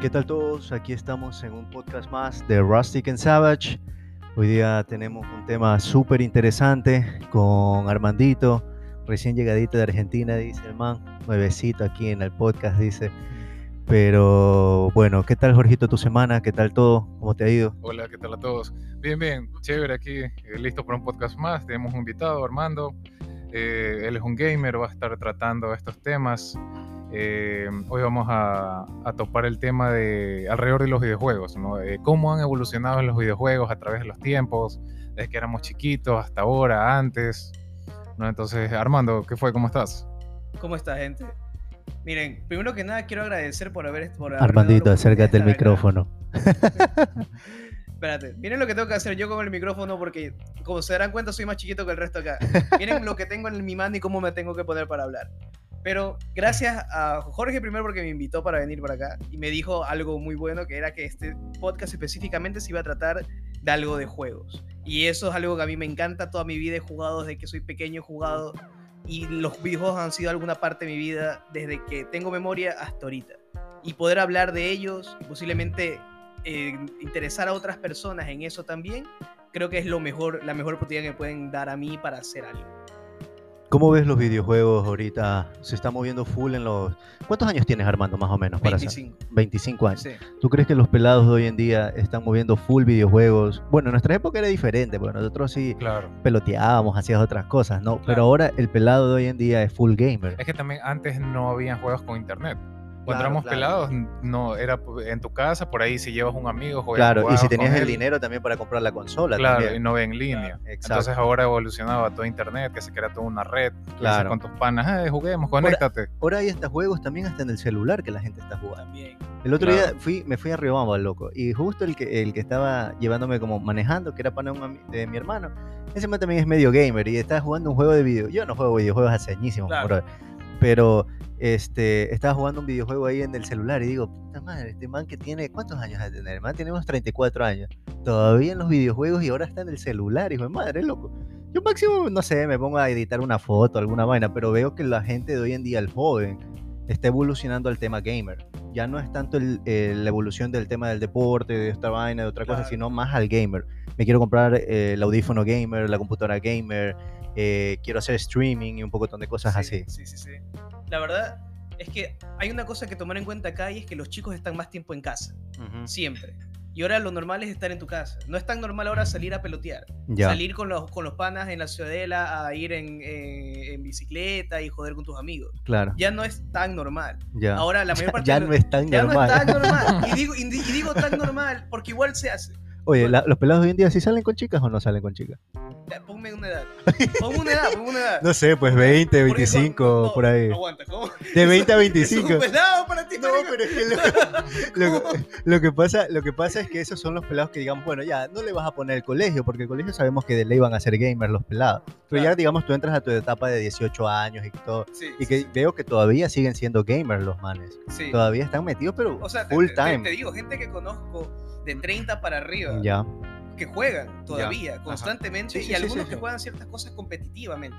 ¿Qué tal todos? Aquí estamos en un podcast más de Rustic and Savage. Hoy día tenemos un tema súper interesante con Armandito, recién llegadito de Argentina, dice el man, nuevecito aquí en el podcast, dice. Pero bueno, ¿qué tal Jorgito tu semana? ¿Qué tal todo? ¿Cómo te ha ido? Hola, ¿qué tal a todos? Bien, bien, chévere aquí, eh, listo para un podcast más. Tenemos un invitado, Armando. Eh, él es un gamer, va a estar tratando estos temas. Eh, hoy vamos a, a, topar el tema de alrededor de los videojuegos, ¿no? cómo han evolucionado los videojuegos a través de los tiempos, desde que éramos chiquitos hasta ahora, antes. ¿no? Entonces, Armando, ¿qué fue? ¿Cómo estás? ¿Cómo está, gente? Miren, primero que nada quiero agradecer por haber... Por Armandito, acércate el micrófono. Espérate, miren lo que tengo que hacer yo con el micrófono porque, como se darán cuenta, soy más chiquito que el resto acá. Miren lo que tengo en mi mano y cómo me tengo que poner para hablar. Pero gracias a Jorge primero porque me invitó para venir por acá y me dijo algo muy bueno que era que este podcast específicamente se iba a tratar de algo de juegos. Y eso es algo que a mí me encanta. Toda mi vida he jugado desde que soy pequeño, he jugado y los videojuegos han sido alguna parte de mi vida desde que tengo memoria hasta ahorita. Y poder hablar de ellos posiblemente eh, interesar a otras personas en eso también, creo que es lo mejor, la mejor oportunidad que pueden dar a mí para hacer algo. ¿Cómo ves los videojuegos ahorita? Se está moviendo full en los... ¿Cuántos años tienes Armando más o menos? Para 25. 25 años. Sí. ¿Tú crees que los pelados de hoy en día están moviendo full videojuegos? Bueno, en nuestra época era diferente, porque nosotros sí claro. peloteábamos, hacíamos otras cosas, ¿no? Claro. Pero ahora el pelado de hoy en día es full gamer. Es que también antes no había juegos con internet. Cuando éramos claro. pelados, no, era en tu casa, por ahí si llevas un amigo, juegas, Claro, y si tenías el dinero también para comprar la consola. Claro, también. y no ve en línea. Claro, Entonces ahora ha evolucionado a todo internet, que se crea toda una red, claro. con tus panas, eh, juguemos, conéctate. Ahora, ahora, hay hasta juegos también hasta en el celular que la gente está jugando. También. El otro día fui, me fui a Riobamba, loco, y justo el que, el que estaba llevándome como manejando, que era pana de mi hermano, ese man también es medio gamer y estaba jugando un juego de video. Yo no juego videojuegos hace añísimos, bro, pero este, estaba jugando un videojuego ahí en el celular y digo, puta madre, este man que tiene, ¿cuántos años de tener? El man tiene unos 34 años, todavía en los videojuegos y ahora está en el celular, hijo de madre, loco. Yo máximo, no sé, me pongo a editar una foto, alguna vaina, pero veo que la gente de hoy en día, el joven, está evolucionando al tema gamer. Ya no es tanto el, el, la evolución del tema del deporte, de esta vaina, de otra claro. cosa, sino más al gamer. Me quiero comprar eh, el audífono gamer, la computadora gamer, eh, quiero hacer streaming y un poco de cosas sí, así. Sí, sí, sí. La verdad es que hay una cosa que tomar en cuenta acá y es que los chicos están más tiempo en casa, uh -huh. siempre. Y ahora lo normal es estar en tu casa. No es tan normal ahora salir a pelotear. Ya. Salir con los, con los panas en la ciudadela a ir en, en, en, bicicleta y joder con tus amigos. Claro. Ya no es tan normal. Ya. Ahora la mayor parte ya, de, no es tan ya normal. no es tan normal. Y digo, y digo tan normal porque igual se hace. Oye, la, ¿los pelados hoy en día sí salen con chicas o no salen con chicas? Ponme una edad. Ponme una edad, ponme una edad. No sé, pues 20, 25, no, no, por ahí. Aguanta, ¿cómo? De 20 a 25. Es un pelado para ti, No, pero es que lo, lo, lo, que pasa, lo que pasa es que esos son los pelados que digamos, bueno, ya, no le vas a poner el colegio, porque el colegio sabemos que de ley van a ser gamers los pelados. Pero claro. ya, digamos, tú entras a tu etapa de 18 años y todo. Sí, y que sí, veo que todavía siguen siendo gamers los manes. Sí. Todavía están metidos, pero o sea, full te, time. Te, te, digo, gente que conozco de 30 para arriba. Ya que juegan todavía, ya. constantemente, sí, y algunos sí, que juegan ciertas cosas competitivamente.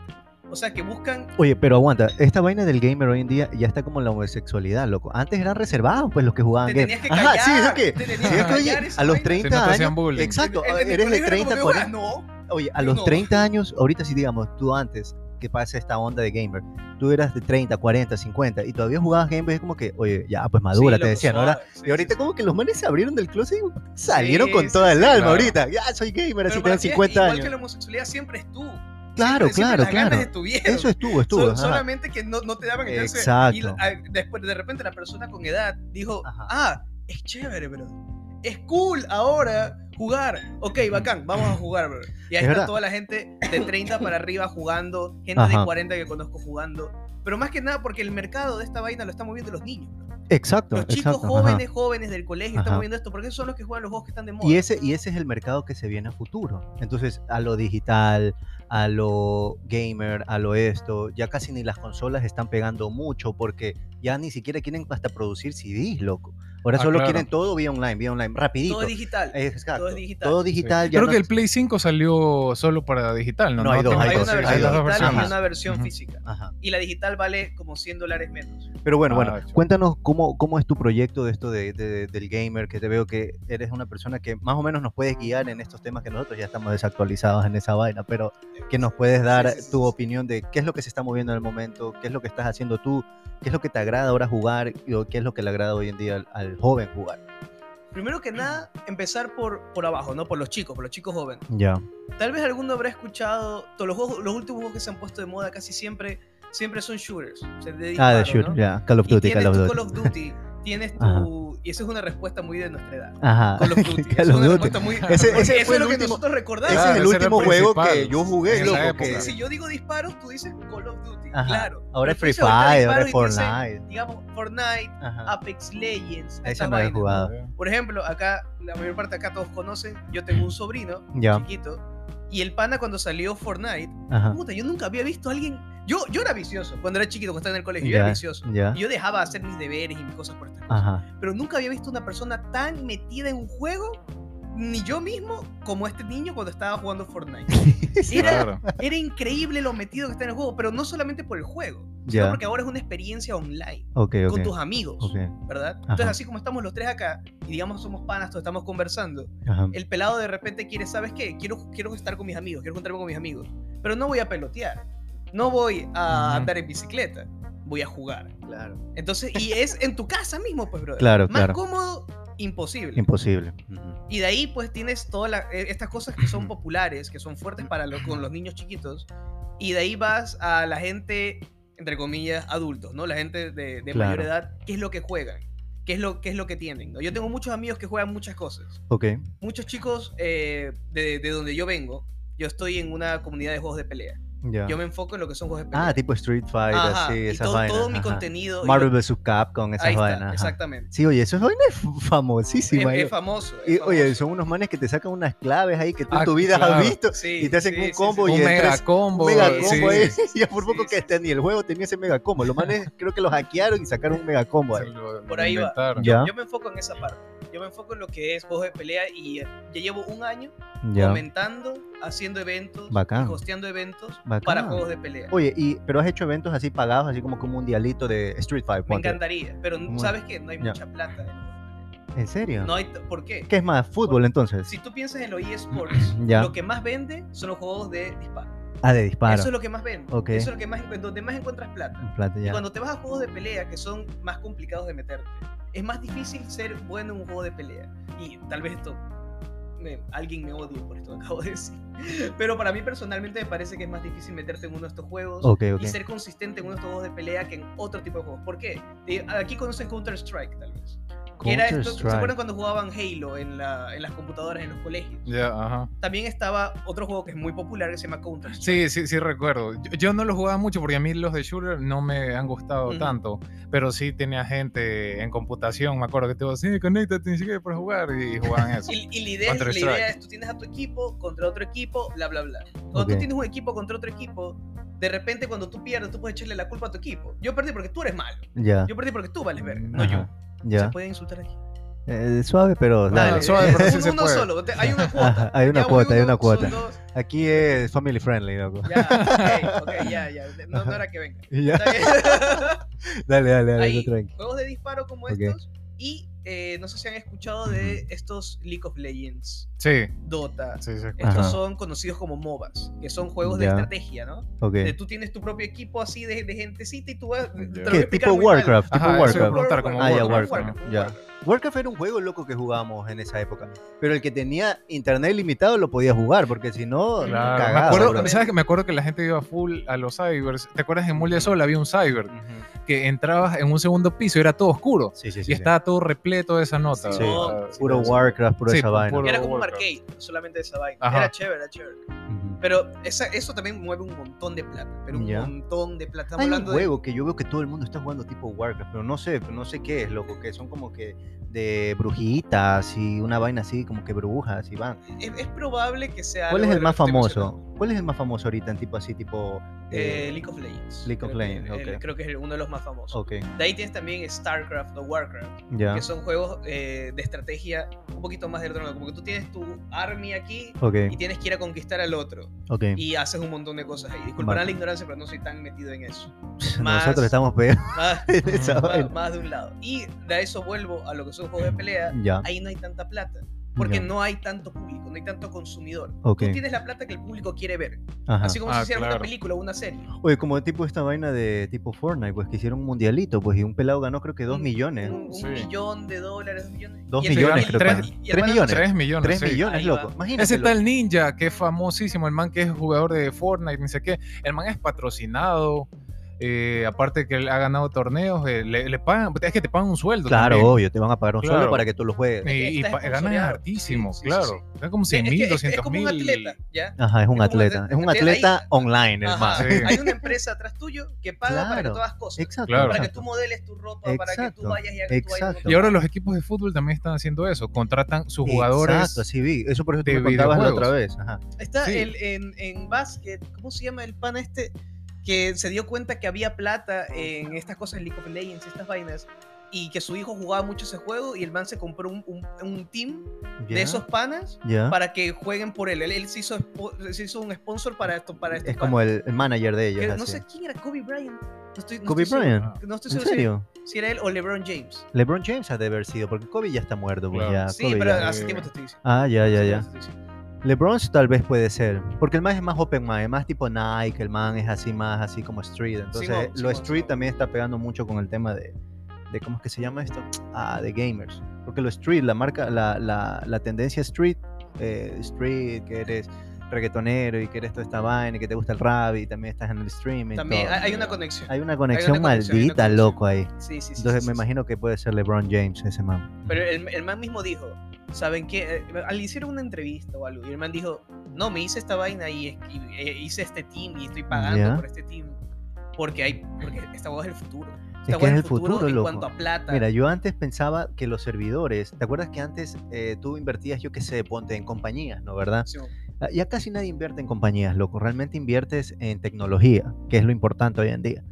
O sea, que buscan... Oye, pero aguanta, esta vaina del gamer hoy en día ya está como la homosexualidad, loco. Antes eran reservados, pues, los que jugaban te game. Que callar, Ajá, sí, es que, te sí, es que oye, a los 30 si no años... Exacto, en, en eres de 30, que, 40... no, oye, a los no. 30 años, ahorita sí, digamos, tú antes, que pasa esta onda de gamer, tú eras de 30, 40, 50 y todavía jugabas Game es como que, oye, ya, pues madura, sí, te decían, ¿no? Sí, y ahorita sí, como que los manes se abrieron del closet y salieron con toda el alma claro. ahorita. Ya, soy gamer, así tengo 50 igual años. Igual que la homosexualidad siempre estuvo. Claro, siempre, claro, siempre claro. Eso estuvo, estuvo. Sol, solamente que no, no te daban entonces, Exacto. Y después de repente la persona con edad dijo, ajá. ah, es chévere, bro. Es cool ahora jugar. Ok, bacán, vamos a jugar, bro. Y ahí está verdad? toda la gente de 30 para arriba jugando, gente Ajá. de 40 que conozco jugando. Pero más que nada porque el mercado de esta vaina lo están moviendo los niños, bro. Exacto. Los chicos exacto, jóvenes, ajá. jóvenes del colegio Ajá. están moviendo esto porque esos son los que juegan los juegos que están de moda. Y ese, y ese es el mercado que se viene a futuro. Entonces, a lo digital, a lo gamer, a lo esto, ya casi ni las consolas están pegando mucho porque ya ni siquiera quieren hasta producir CDs, loco. Ahora Ah, solo claro. quieren todo vía online, vía online, rapidito. Todo es digital. Exacto. todo digital. Todo Sí. digital. ya Creo no- que el Play 5 salió solo para digital, ¿no? No, hay dos, hay hay dos, una hay versión dos digital y una versión física. Ajá. Y la digital vale como 100 dólares menos. Pero bueno, Ah, bueno, cuéntanos cómo, cómo es tu proyecto de esto de, de- del gamer, que te veo que eres una persona que más o menos nos puedes guiar en estos temas que nosotros ya estamos desactualizados en esa vaina, pero que nos puedes dar Sí, sí, tu sí. opinión de qué es lo que se está moviendo en el momento, qué es lo que estás haciendo tú, qué es lo que te agrada ahora jugar y qué es lo que le agrada hoy en día al, al joven jugar. Primero que nada, empezar por, por abajo, ¿no? Por los chicos, por los chicos jóvenes. Ya. Tal vez alguno habrá escuchado, todos los, los últimos juegos que se han puesto de moda casi siempre, siempre son shooters. o sea, de Ah, de disparo, shooter, ¿no? ya. Call of Duty, Call of Duty. Call of Duty, tienes Ajá. tu... Y esa es una respuesta muy de nuestra edad. Ajá. Call of Duty. Call es of una Duty. respuesta muy... Ese- ese eso fue es lo que último- nosotros recordamos. Ese es el último juego que yo jugué, loco. que-. Si yo digo disparos, tú dices Call of Duty. Ajá. Claro. Ahora es Free Fire, ahora es Fortnite. Digamos, Fortnite, Ajá. Apex Legends. Ese esa no he jugado. Por ejemplo, acá, la mayor parte acá todos conocen, yo tengo un sobrino Ya. chiquito, y el pana cuando salió Fortnite, Ajá. puta, yo nunca había visto a alguien, yo, yo era vicioso, cuando era chiquito, cuando estaba en el colegio, yo era vicioso. ya. Y yo dejaba hacer mis deberes y mis cosas por estas cosas. Ajá. Pero nunca había visto una persona tan metida en un juego, ni yo mismo, como este niño cuando estaba jugando Fortnite. Era, Claro. era increíble lo metido que está en el juego, pero no solamente por el juego, sino Ya. porque ahora es una experiencia online, Ok, ok. con tus amigos. Ok. ¿verdad? Entonces, Ajá. así como estamos los tres acá y digamos somos panas, todos estamos conversando, Ajá. el pelado de repente quiere, ¿sabes qué? Quiero, quiero estar con mis amigos, quiero juntarme con mis amigos, pero no voy a pelotear, no voy a andar en bicicleta, voy a jugar. Claro. Entonces, y es en tu casa mismo, pues, brother. Claro, Más claro. cómodo, imposible. Imposible. Y de ahí pues tienes todas eh, estas cosas que son populares, que son fuertes para lo- con los niños chiquitos. Y de ahí vas a la gente, entre comillas, adultos, ¿no? La gente de, de mayor edad, ¿qué es lo que juegan? ¿Qué es lo, qué es lo que tienen? ¿no? Yo tengo muchos amigos que juegan muchas cosas. Ok. Muchos chicos eh, de, de donde yo vengo, yo estoy en una comunidad de juegos de pelea. Yo me enfoco en lo que son juegos de pelea. Ah, tipo Street Fighter, Ajá, sí, y esas todo, vainas. todo mi ajá. contenido. y Marvel vs. Capcom, esas ahí está, vainas. ajá. exactamente. Sí, oye, eso es vaina famosísima. Es, es famoso. es y, oye, famoso. son unos manes que te sacan unas claves ahí que tú en Ah, tu vida claro. has visto Sí, y te hacen sí, un combo sí. y Un mega tres- combo. un mega sí. combo ahí. Ya por poco Sí, que sí. esté ni el juego tenía ese mega combo. Los manes creo que los hackearon y sacaron un mega combo Se ahí. lo- Por ahí va. Yo me enfoco en esa parte. Yo me enfoco en lo que es juegos de pelea y ya llevo un año ya. comentando, haciendo eventos, Bacán. hosteando eventos Bacán. para juegos de pelea. Oye, y, pero has hecho eventos así pagados, así como que un mundialito de Street Fighter. Me encantaría, pero sabes que no hay Ya. mucha plata. en. ¿En serio? No hay, ¿Por qué? ¿Qué es más? ¿Fútbol entonces? Si tú piensas en los eSports, lo que más vende son los juegos de disparo. Ah, de disparo. Eso es lo que más vende. Ok. Eso es lo que más, donde más encuentras plata. Plata, Y cuando te vas a juegos de pelea que son más complicados de meterte, es más difícil ser bueno en un juego de pelea. Y tal vez esto, me- alguien me odie por esto que acabo de decir. Pero para mí personalmente me parece que es más difícil meterte en uno de estos juegos Ok, ok. y ser consistente en uno de estos juegos de pelea que en otro tipo de juegos. ¿Por qué? Eh, Aquí conocen Counter-Strike tal vez. Que era esto, ¿Se acuerdan cuando jugaban Halo en, la- en las computadoras en los colegios? Ya, ajá. También estaba otro juego que es muy popular que se llama Counter-Strike. Sí, sí, sí recuerdo. Yo, yo no los jugaba mucho porque a mí los de shooter no me han gustado Ujú. tanto, pero sí tenía gente en computación, me acuerdo que te iba sí, conéctate ni siquiera para jugar y, jugaban eso. Y, y la, idea es, la idea es, tú tienes a tu equipo contra otro equipo, bla, bla, bla. Cuando Ok. tú tienes un equipo contra otro equipo, de repente cuando tú pierdes, tú puedes echarle la culpa a tu equipo. Yo perdí porque tú eres malo. Ya. Yo perdí porque tú vales ver, no yo. Ajá. Se Ya. pueden insultar aquí. Eh, suave, pero Ah, dale. suave, pero sí uno, se uno puede. solo, hay una cuota. Hay una Ya cuota, hay uno, una son cuota. dos, Aquí es family friendly, loco. Ya, ok, ok, ya, ya. No, no era que venga. Ya. Dale, dale, dale, Hay juegos de disparo como Ok. estos y eh, no sé si han escuchado de estos League of Legends, Sí, Dota. sí, sí. Estos Ajá. son conocidos como MOBAs, que son juegos de estrategia, ¿no? Ok. De tú tienes tu propio equipo así de, de gentecita y tú vas. te ¿Qué? Tipo. Warcraft, tipo Warcraft. Ah, ya, Warcraft, Warcraft. Warcraft. Era un juego loco que jugábamos en esa época. Pero el que tenía internet limitado lo podía jugar, porque si no, Claro, me cagaba, acuerdo. ¿sabes que Me acuerdo que la gente iba full a los cybers. ¿Te acuerdas en Mul de Sol había un cyber Ujú. que entrabas en un segundo piso y era todo oscuro Sí, sí, sí. y sí. estaba todo repleto de esa nota? Sí, Ah, Puro sí. Warcraft, puro Sí, esa vaina. puro- Era como un arcade, solamente esa vaina. Ajá. Era chévere, era chévere. Ujú. Pero esa, eso también mueve un montón de plata. Pero un Ya. montón de plata. Estamos Hay un hablando de. juego que yo veo que todo el mundo está jugando tipo Warcraft, pero no sé, no sé qué es, loco, que son como que de brujitas y una vaina así, como que brujas y van. Es, es probable que sea. ¿Cuál es el más famoso? ¿Cuál es el más famoso ahorita en tipo así, tipo... Eh, eh, League of Legends. League of que- Legends, el- ok. Creo que es uno de los más famosos. ok, De ahí tienes también StarCraft o Warcraft, ya, que son juegos eh, de estrategia un poquito más del otro lado. Como que tú tienes tu army aquí ok, y tienes que ir a conquistar al otro. Y haces un montón de cosas ahí. Disculparán Vale. la ignorancia, pero no soy tan metido en eso. Nosotros más- estamos peor Más, Más- más de un lado. Y de eso vuelvo a lo que son juegos de pelea. Ya, Ahí no hay tanta plata. Porque ya, no hay tanto público, no hay tanto consumidor. Ok. Tú tienes la plata que el público quiere ver. ajá. Así como Ah, si hiciera una claro. película o una serie. Oye, como tipo esta vaina de tipo Fortnite, pues que hicieron un mundialito, pues y un pelado ganó creo que dos Un- millones. Un, un Sí. millón de dólares, dos millones. Dos Y millones y- creo tres- que. y- y el Tres millones. 3 millones. Tres sí. millones, loco. Imagínate. Ese tal ninja que es famosísimo, el man que es jugador de Fortnite, ni sé qué. El man es patrocinado. Eh, aparte que él ha ganado torneos, eh, le, le pagan, es que te pagan un sueldo. Claro, también. obvio, te van a pagar un sueldo para que tú lo juegues. Y, y ganas sponsoreado. hartísimo, Sí, sí, sí, claro. sí. Ganan como Es 100 que- mil, es- es 200 como un mil. atleta, ¿ya? Ajá, es un atleta. Es un atleta atleta ahí- online, el. Sí. Hay una empresa atrás tuyo que paga para que hagas cosas. Exacto. Claro. Para que tú modeles tu ropa, para que tú vayas y hagas tu exacto. Y ahora los equipos de fútbol también están haciendo eso. Contratan sus jugadores. Exacto, sí vi. Eso por eso me contabas la otra vez. Ajá. Está el, en, en básquet, ¿cómo se llama el pan este? Que se dio cuenta que había plata en estas cosas, League of Legends, estas vainas, y que su hijo jugaba mucho ese juego y el man se compró un, un- un team Ya, de esos panas ya. para que jueguen por él. Él, él se, hizo, se hizo un sponsor para esto. Para estos Es como panas. el, el manager de ellos. Que no sé quién era, Kobe Bryant. No estoy, no Kobe estoy seguro- Bryant. no estoy ¿En seguro si- serio? Si, era él o LeBron James. LeBron James ha de haber sido, porque Kobe ya está muerto. Pues Claro. ya, Sí, Kobe pero ya- hace tiempo te estoy diciendo. Ah, ya, ya, ya. LeBron tal vez puede ser, porque el man es más open mind, es más tipo Nike, el man es así más así como street. Entonces, lo street también está pegando mucho con el tema de, de ¿cómo es que se llama esto? Ah, de gamers. Porque lo street, la marca, la, la, la tendencia street, eh, street, que eres reggaetonero y que eres toda esta vaina, y que te gusta el rap y también estás en el streaming. También todo. hay, una conexión. Hay una conexión conexión, hay una maldita, conexión. loco ahí. Sí, sí, sí. Entonces sí, me sí, sí. imagino que puede ser LeBron James ese man. Pero el, el man mismo dijo, ¿saben qué? Eh, Le hicieron una entrevista o algo y el man dijo, no, me hice esta vaina y, es- y, eh, hice este team y estoy pagando Ya. por este team. Porque hay, porque esta hueá es el futuro. Es Esta que hueá es el futuro, en loco. cuanto a plata. Mira, yo antes pensaba que los servidores, ¿te acuerdas que antes eh, tú invertías, yo qué sé, ponte en compañías, ¿no? ¿Verdad? Sí, Ah, Ya casi nadie invierte en compañías, loco. Realmente inviertes en tecnología, que es lo importante hoy en día.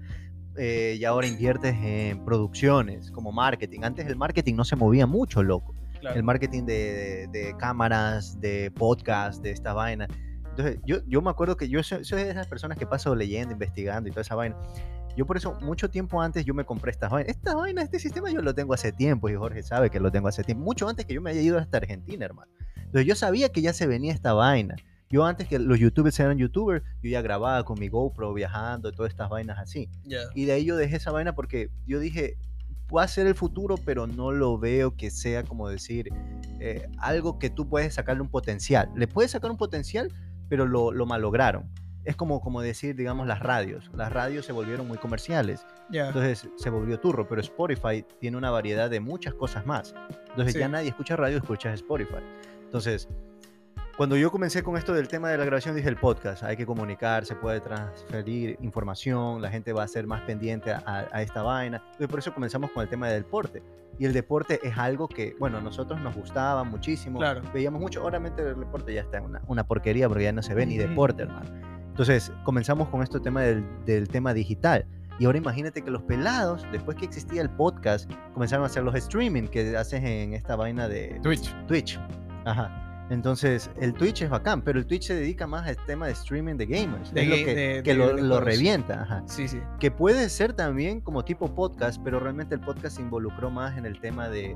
Eh, y ahora inviertes en producciones, como marketing. Antes el marketing no se movía mucho, loco. Claro. El marketing de, de- de cámaras, de podcast, de esta vaina. Entonces, yo, yo me acuerdo que yo soy, soy de esas personas que paso leyendo, investigando y toda esa vaina. Yo por eso, mucho tiempo antes yo me compré estas vainas. Esta vaina, este sistema yo lo tengo hace tiempo y Jorge sabe que lo tengo hace tiempo. Mucho antes que yo me haya ido hasta Argentina, hermano. Entonces yo sabía que ya se venía esta vaina. Yo antes que los youtubers eran youtubers, yo ya grababa con mi GoPro viajando, todas estas vainas así. Ya. Y de ahí yo dejé esa vaina porque yo dije, va a ser el futuro, pero no lo veo que sea como decir eh, algo que tú puedes sacarle un potencial. Le puedes sacar un potencial, pero lo, lo malograron. Es como, como decir, digamos, las radios. Las radios se volvieron muy comerciales. Ya. Entonces se volvió turro, pero Spotify tiene una variedad de muchas cosas más. Entonces Sí. ya nadie escucha radio, escucha Spotify. Entonces, cuando yo comencé con esto del tema de la grabación, dije el podcast, hay que comunicar, se puede transferir información, la gente va a ser más pendiente a, a esta vaina. Entonces por eso comenzamos con el tema del deporte. Y el deporte es algo que, bueno, a nosotros nos gustaba muchísimo, Claro. veíamos mucho, obviamente el deporte ya está en una, una porquería porque ya no se ve ni deporte, hermano. Entonces comenzamos con este tema del, del tema digital. Y ahora imagínate que los pelados, después que existía el podcast, comenzaron a hacer los streaming que haces en esta vaina de Twitch. Twitch. Ajá. Entonces, el Twitch es bacán, pero el Twitch se dedica más al tema de streaming de gamers. De es lo que, de- que de- lo, revienta. Ajá. Sí, sí. Que puede ser también como tipo podcast, pero realmente el podcast se involucró más en el tema de,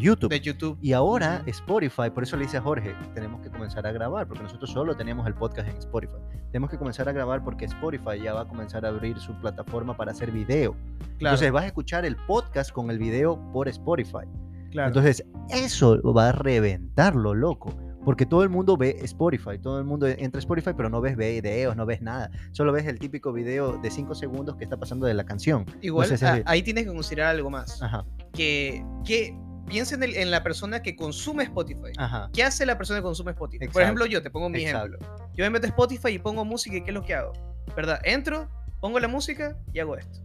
YouTube. De YouTube. Y ahora. Spotify, por eso le dice a Jorge, tenemos que comenzar a grabar, porque nosotros solo teníamos el podcast en Spotify. Tenemos que comenzar a grabar porque Spotify ya va a comenzar a abrir su plataforma para hacer video. Claro. Entonces vas a escuchar el podcast con el video por Spotify. claro. Entonces eso va a reventarlo, loco. Porque todo el mundo ve Spotify, todo el mundo entra a Spotify, pero no ves videos, no ves nada. Solo ves el típico video de 5 segundos que está pasando de la canción. Igual, sé si a- es- ahí tienes que considerar algo más. Ajá, Que, que piensa en, el- en la persona que consume Spotify. ajá. ¿Qué hace la persona que consume Spotify? Por ejemplo, yo te pongo mi Exacto. ejemplo. Yo me meto a Spotify y pongo música y ¿qué es lo que hago? ¿Verdad? Entro, pongo la música y hago esto.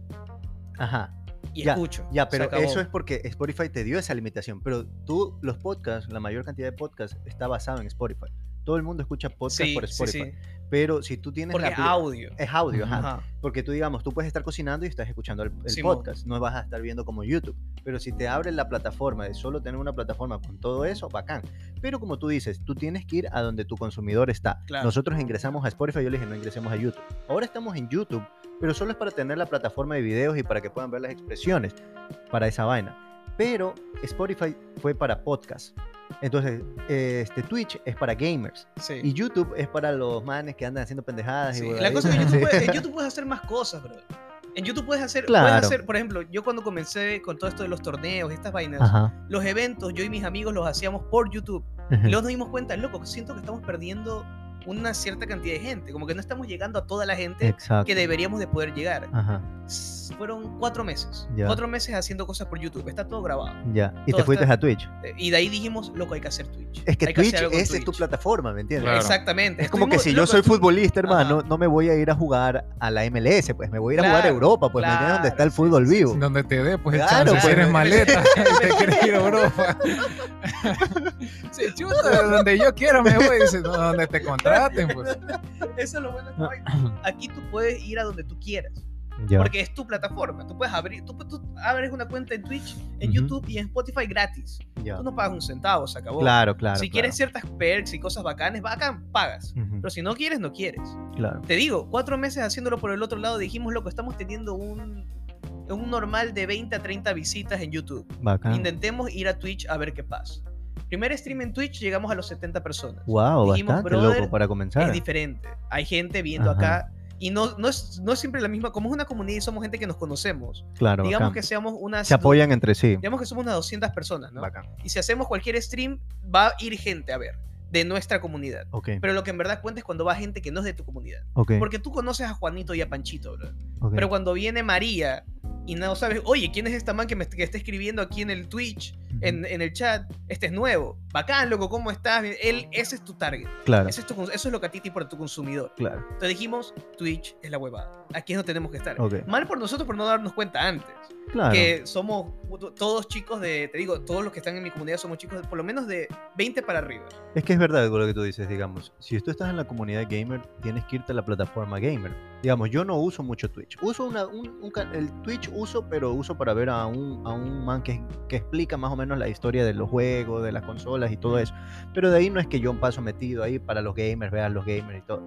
Ajá. Y Ya, escucho. Ya, pero eso es porque Spotify te dio esa limitación. Pero tú, los podcasts, la mayor cantidad de podcasts está basado en Spotify. Todo el mundo escucha podcasts Sí, por sí, Spotify. sí. Pero si tú tienes Porque la audio. Es audio, ajá. Ajá. Porque tú, digamos, tú puedes estar cocinando y estás escuchando el, podcast. No vas a estar viendo como YouTube. Pero si te abres la plataforma de solo tener una plataforma con todo eso, bacán. Pero como tú dices, tú tienes que ir a donde tu consumidor está. Claro. Nosotros ingresamos a Spotify, yo le dije, no ingresemos a YouTube. Ahora estamos en YouTube, pero solo es para tener la plataforma de videos y para que puedan ver las expresiones para esa vaina. Pero Spotify fue para podcast. Entonces, eh, este Twitch es para gamers. Sí. Y YouTube es para los manes que andan haciendo pendejadas. Sí, y La cosa es que. YouTube, Sí. puedes, en YouTube puedes hacer más cosas, bro. En YouTube puedes hacer, Claro. puedes hacer, por ejemplo, yo cuando comencé con todo esto de los torneos y estas vainas, Ajá. los eventos, yo y mis amigos los hacíamos por YouTube. Y luego nos dimos cuenta, loco, siento que estamos perdiendo una cierta cantidad de gente, como que no estamos llegando a toda la gente Exacto. que deberíamos de poder llegar. Ajá. Fueron cuatro meses, Ya. cuatro meses haciendo cosas por YouTube, está todo grabado. Ya. Y Todo te fuiste está- a Twitch. Eh, Y de ahí dijimos, loco, hay que hacer Twitch. Es que Hay Twitch, con esa es tu Twitch. plataforma, ¿me entiendes? Claro. Exactamente. Es como que si yo loco, soy estu- futbolista, hermano, Ajá. no me voy a ir a jugar a la MLS, pues me voy a ir a jugar a Claro, Europa, pues me entiendes donde está el claro, sí, fútbol sí, sí, vivo. Donde te dé, pues el Claro, chance, si pues. eres maleta te quieres ir a Europa. Sí, chuta, donde yo quiera me voy, "No, donde te pues. Eso es lo bueno. Aquí tú puedes ir a donde tú quieras. Ya. Porque es tu plataforma. Tú puedes abrir, tú, tú abres una cuenta en Twitch, en. YouTube y en Spotify gratis. Ya. Tú no pagas un centavo, se acabó. Claro, claro. si claro. quieres ciertas perks y cosas bacanes, bacán, pagas. Pero si no quieres, no quieres. Claro. Te digo, cuatro meses haciéndolo por el otro lado, dijimos, loco, estamos teniendo un, un normal de 20 a 30 visitas en YouTube. Bacán. Intentemos ir a Twitch a ver qué pasa. Primer stream en Twitch llegamos a los 70 personas. Wow, Dijimos, bastante loco para comenzar. Es diferente. Hay gente viendo Ajá. acá y no, no, es, no es siempre la misma. Como es una comunidad y somos gente que nos conocemos. Claro, digamos bacán. que seamos unas. Se apoyan entre sí. Digamos que somos unas 200 personas, ¿no? Bacán. Y si hacemos cualquier stream, va a ir gente a ver de nuestra comunidad. Ok, Pero lo que en verdad cuenta es cuando va gente que no es de tu comunidad. ok. Porque tú conoces a Juanito y a Panchito, bro. ok. Pero cuando viene María y no sabes, oye, ¿quién es esta man que me que está escribiendo aquí en el Twitch. En, en el chat? Este es nuevo. Bacán, loco, ¿cómo estás? Él, ese es tu target. Claro, Ese es tu eso es lo que a ti te importa, tu consumidor. claro. Entonces dijimos, Twitch es la huevada. Aquí no tenemos que estar. Ok. Mal por nosotros por no darnos cuenta antes. Claro. Que somos todos chicos de, te digo, todos los que están en mi comunidad somos chicos de por lo menos de 20 para arriba. Es que es verdad lo que tú dices, digamos. Si tú estás en la comunidad gamer, tienes que irte a la plataforma gamer. Digamos, yo no uso mucho Twitch. Uso una, un, un el Twitch uso, pero uso para ver a un, a un man que, que explica más o menos la historia de los juegos, de las consolas y todo eso. Pero de ahí no es que yo un paso metido ahí para los gamers, vean los gamers y todo.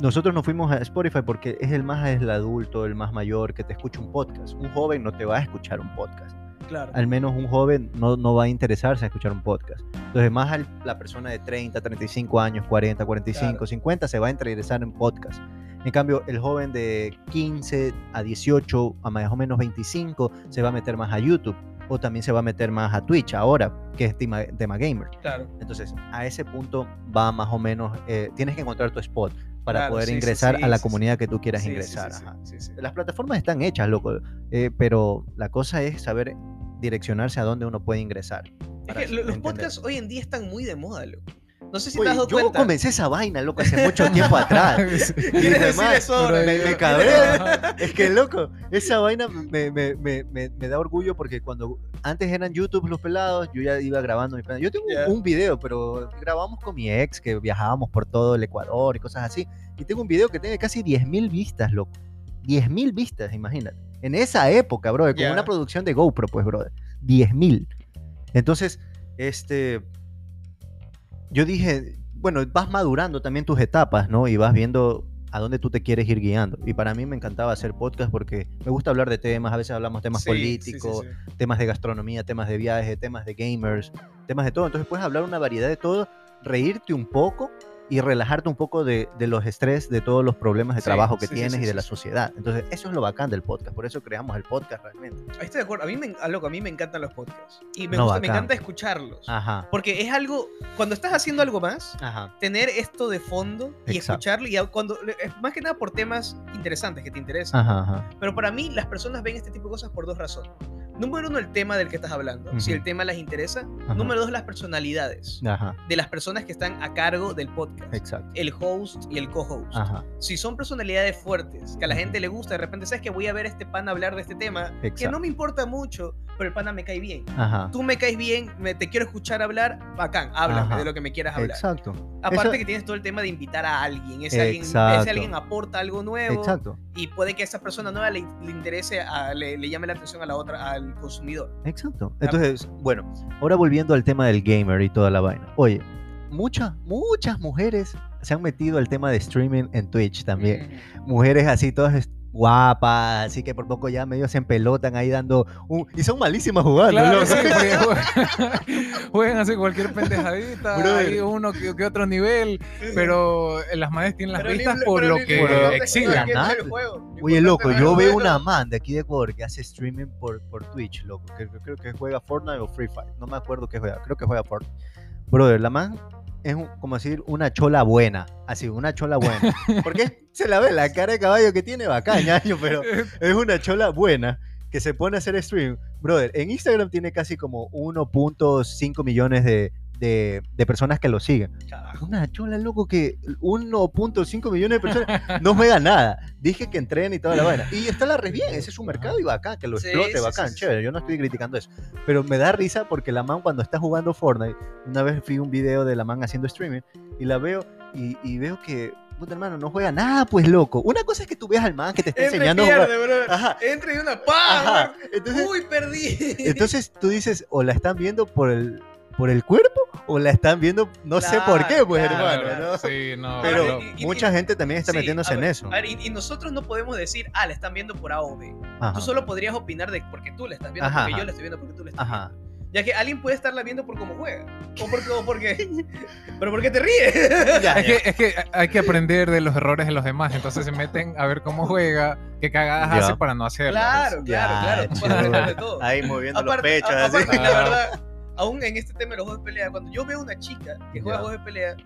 Nosotros nos fuimos a Spotify porque es el más el adulto, el más mayor que te escucha un podcast. Un joven no te va a escuchar un podcast Claro. al menos un joven no, no va a interesarse a escuchar un podcast. Entonces, más al- la persona de 30, 35 años, 40, 45, Claro. 50 se va a interesar en podcast. En cambio, el joven de 15 a 18, a más o menos 25, se va a meter más a YouTube o también se va a meter más a Twitch ahora, que es tema, tema gamer. Claro. Entonces, a ese punto va más o menos, eh, tienes que encontrar tu spot para Claro, poder sí, ingresar sí, a la comunidad que tú quieras ingresar. ajá. Las plataformas están hechas, loco, eh, pero la cosa es saber direccionarse a dónde uno puede ingresar. Es que lo- los entender. podcasts hoy en día están muy de moda, loco. No sé si Oye, te has dado yo cuenta. comencé esa vaina, loco, hace mucho tiempo atrás. ¿Quieres decir Además, eso ahora? me, me cabré. Es que, loco, esa vaina me, da orgullo porque cuando antes eran YouTube los pelados, yo ya iba grabando mi Yo tengo un- video, pero grabamos con mi ex, que viajábamos por todo el Ecuador y cosas así. Y tengo un video que tiene casi 10.000 vistas, loco. 10.000 vistas, imagínate. En esa época, bro, con Ya. una producción de GoPro, pues, brother. 10.000. Entonces, este, yo dije, bueno, vas madurando también tus etapas, ¿no? Y vas viendo a dónde tú te quieres ir guiando. Y para mí me encantaba hacer podcast porque me gusta hablar de temas, a veces hablamos temas Sí, sí, sí, políticos, sí. temas de gastronomía, temas de viajes, temas de gamers, temas de todo. Entonces puedes hablar una variedad de todo, reírte un poco y relajarte un poco de, de los estrés, de todos los problemas de Sí, trabajo que sí, tienes sí, y de la sociedad. Entonces eso es lo bacán del podcast, por eso creamos el podcast realmente. Ahí estoy de acuerdo. A mí me, ah, loco, a mí me encantan los podcasts. Y me, No, gusta, me encanta escucharlos. Ajá, Porque es algo, cuando estás haciendo algo más, ajá. tener esto de fondo y Exacto. escucharlo, y a- cuando, más que nada por temas interesantes que te interesan. Ajá. Pero para mí, las personas ven este tipo de cosas por dos razones. Número uno, el tema del que estás hablando, si el tema les interesa. Número dos, las personalidades de las personas que están a cargo del podcast. Exacto. El host y el co-host. Si son personalidades fuertes, que a la gente le gusta, de repente sabes que voy a ver a este pan hablar de este tema, que no me importa mucho, pero el pana me cae bien. Tú me caes bien, me, te quiero escuchar hablar, bacán, háblame de lo que me quieras hablar. Exacto. Aparte que tienes todo el tema de invitar a alguien, ese, alguien, ese alguien aporta algo nuevo. Exacto. Y puede que a esa persona nueva le, interese, le, le, llame la atención a la otra, al consumidor. Exacto. Entonces, bueno, ahora volviendo al tema del gamer y toda la vaina. Oye, muchas, muchas mujeres se han metido al tema de streaming en Twitch también. Mujeres así, todas guapas, así que por poco ya medio se empelotan ahí dando y son malísimas jugando. Claro, sí, juegan, así cualquier pendejadita, hay uno que, otro nivel, pero las madres tienen las vistas por lo que exhiben. Oye, loco, yo veo una man de aquí de Ecuador que hace streaming por, por Twitch, loco, que creo que juega Fortnite o Free Fire, no me acuerdo qué juega, creo que juega Fortnite. Brother, la man es como decir una chola buena, así, una chola buena. Porque se la ve la cara de caballo que tiene bacán, pero es una chola buena que se pone a hacer stream. Brother, en Instagram tiene casi como 1.5 millones de, de, personas que lo siguen. Una chola, loco, que 1.5 millones de personas no juega nada. Dije que entren y toda la vaina. Y está la re bien, ese es un mercado y bacán, que lo explote, bacán, chévere. Yo no estoy criticando eso. Pero me da risa porque la man cuando está jugando Fortnite, una vez fui un video de la man haciendo streaming y la veo y, veo que puta hermano, no juega nada, pues loco. Una cosa es que tú veas al man que te está enseñando. Pierde, Ajá. Entra y una ¡pam! Uy, perdí. Entonces tú dices, o la están viendo por el, por el cuerpo o la están viendo, no sé por qué, pues hermano. ¿no? Sí, no, Pero mucha gente también está metiéndose en eso. y, nosotros no podemos decir, ah, la están viendo por A o B. Tú solo podrías opinar de porque tú la estás viendo, porque yo la estoy viendo, porque tú la estás viendo. Ya que alguien puede estarla viendo por cómo juega. O porque. O porque pero ¿por qué te ríes? es, Que, es, Que, hay que aprender de los errores de los demás. Entonces se meten a ver cómo juega, qué cagadas hace para no hacerlo. Claro, claro, claro. todo. Ahí moviendo los pechos. así. la verdad aún en este tema de los juegos de pelea, cuando yo veo una chica que juega juegos de pelea,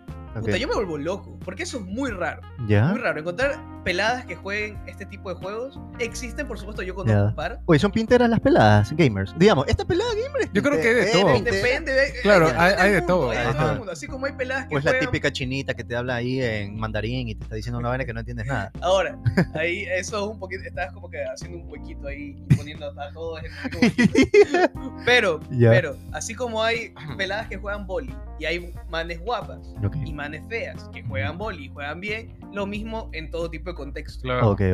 yo me vuelvo loco, porque eso es muy raro. Muy raro. Encontrar peladas que jueguen este tipo de juegos existen, por supuesto, yo conozco un par. Oye, son pinteras las peladas gamers. Digamos, esta pelada gamer Yo creo que hay de todo. Depende, de, Claro, hay, de todo. Así como hay peladas que Pues la típica chinita que te habla ahí en mandarín y te está diciendo una vaina que no entiendes nada. Ahora, ahí eso es un poquito, estás como que haciendo un huequito ahí y poniendo a todos en Pero, pero, así como hay peladas que juegan boli y hay manes guapas y manes feas que juegan boli y juegan bien, lo mismo en todo tipo de contexto.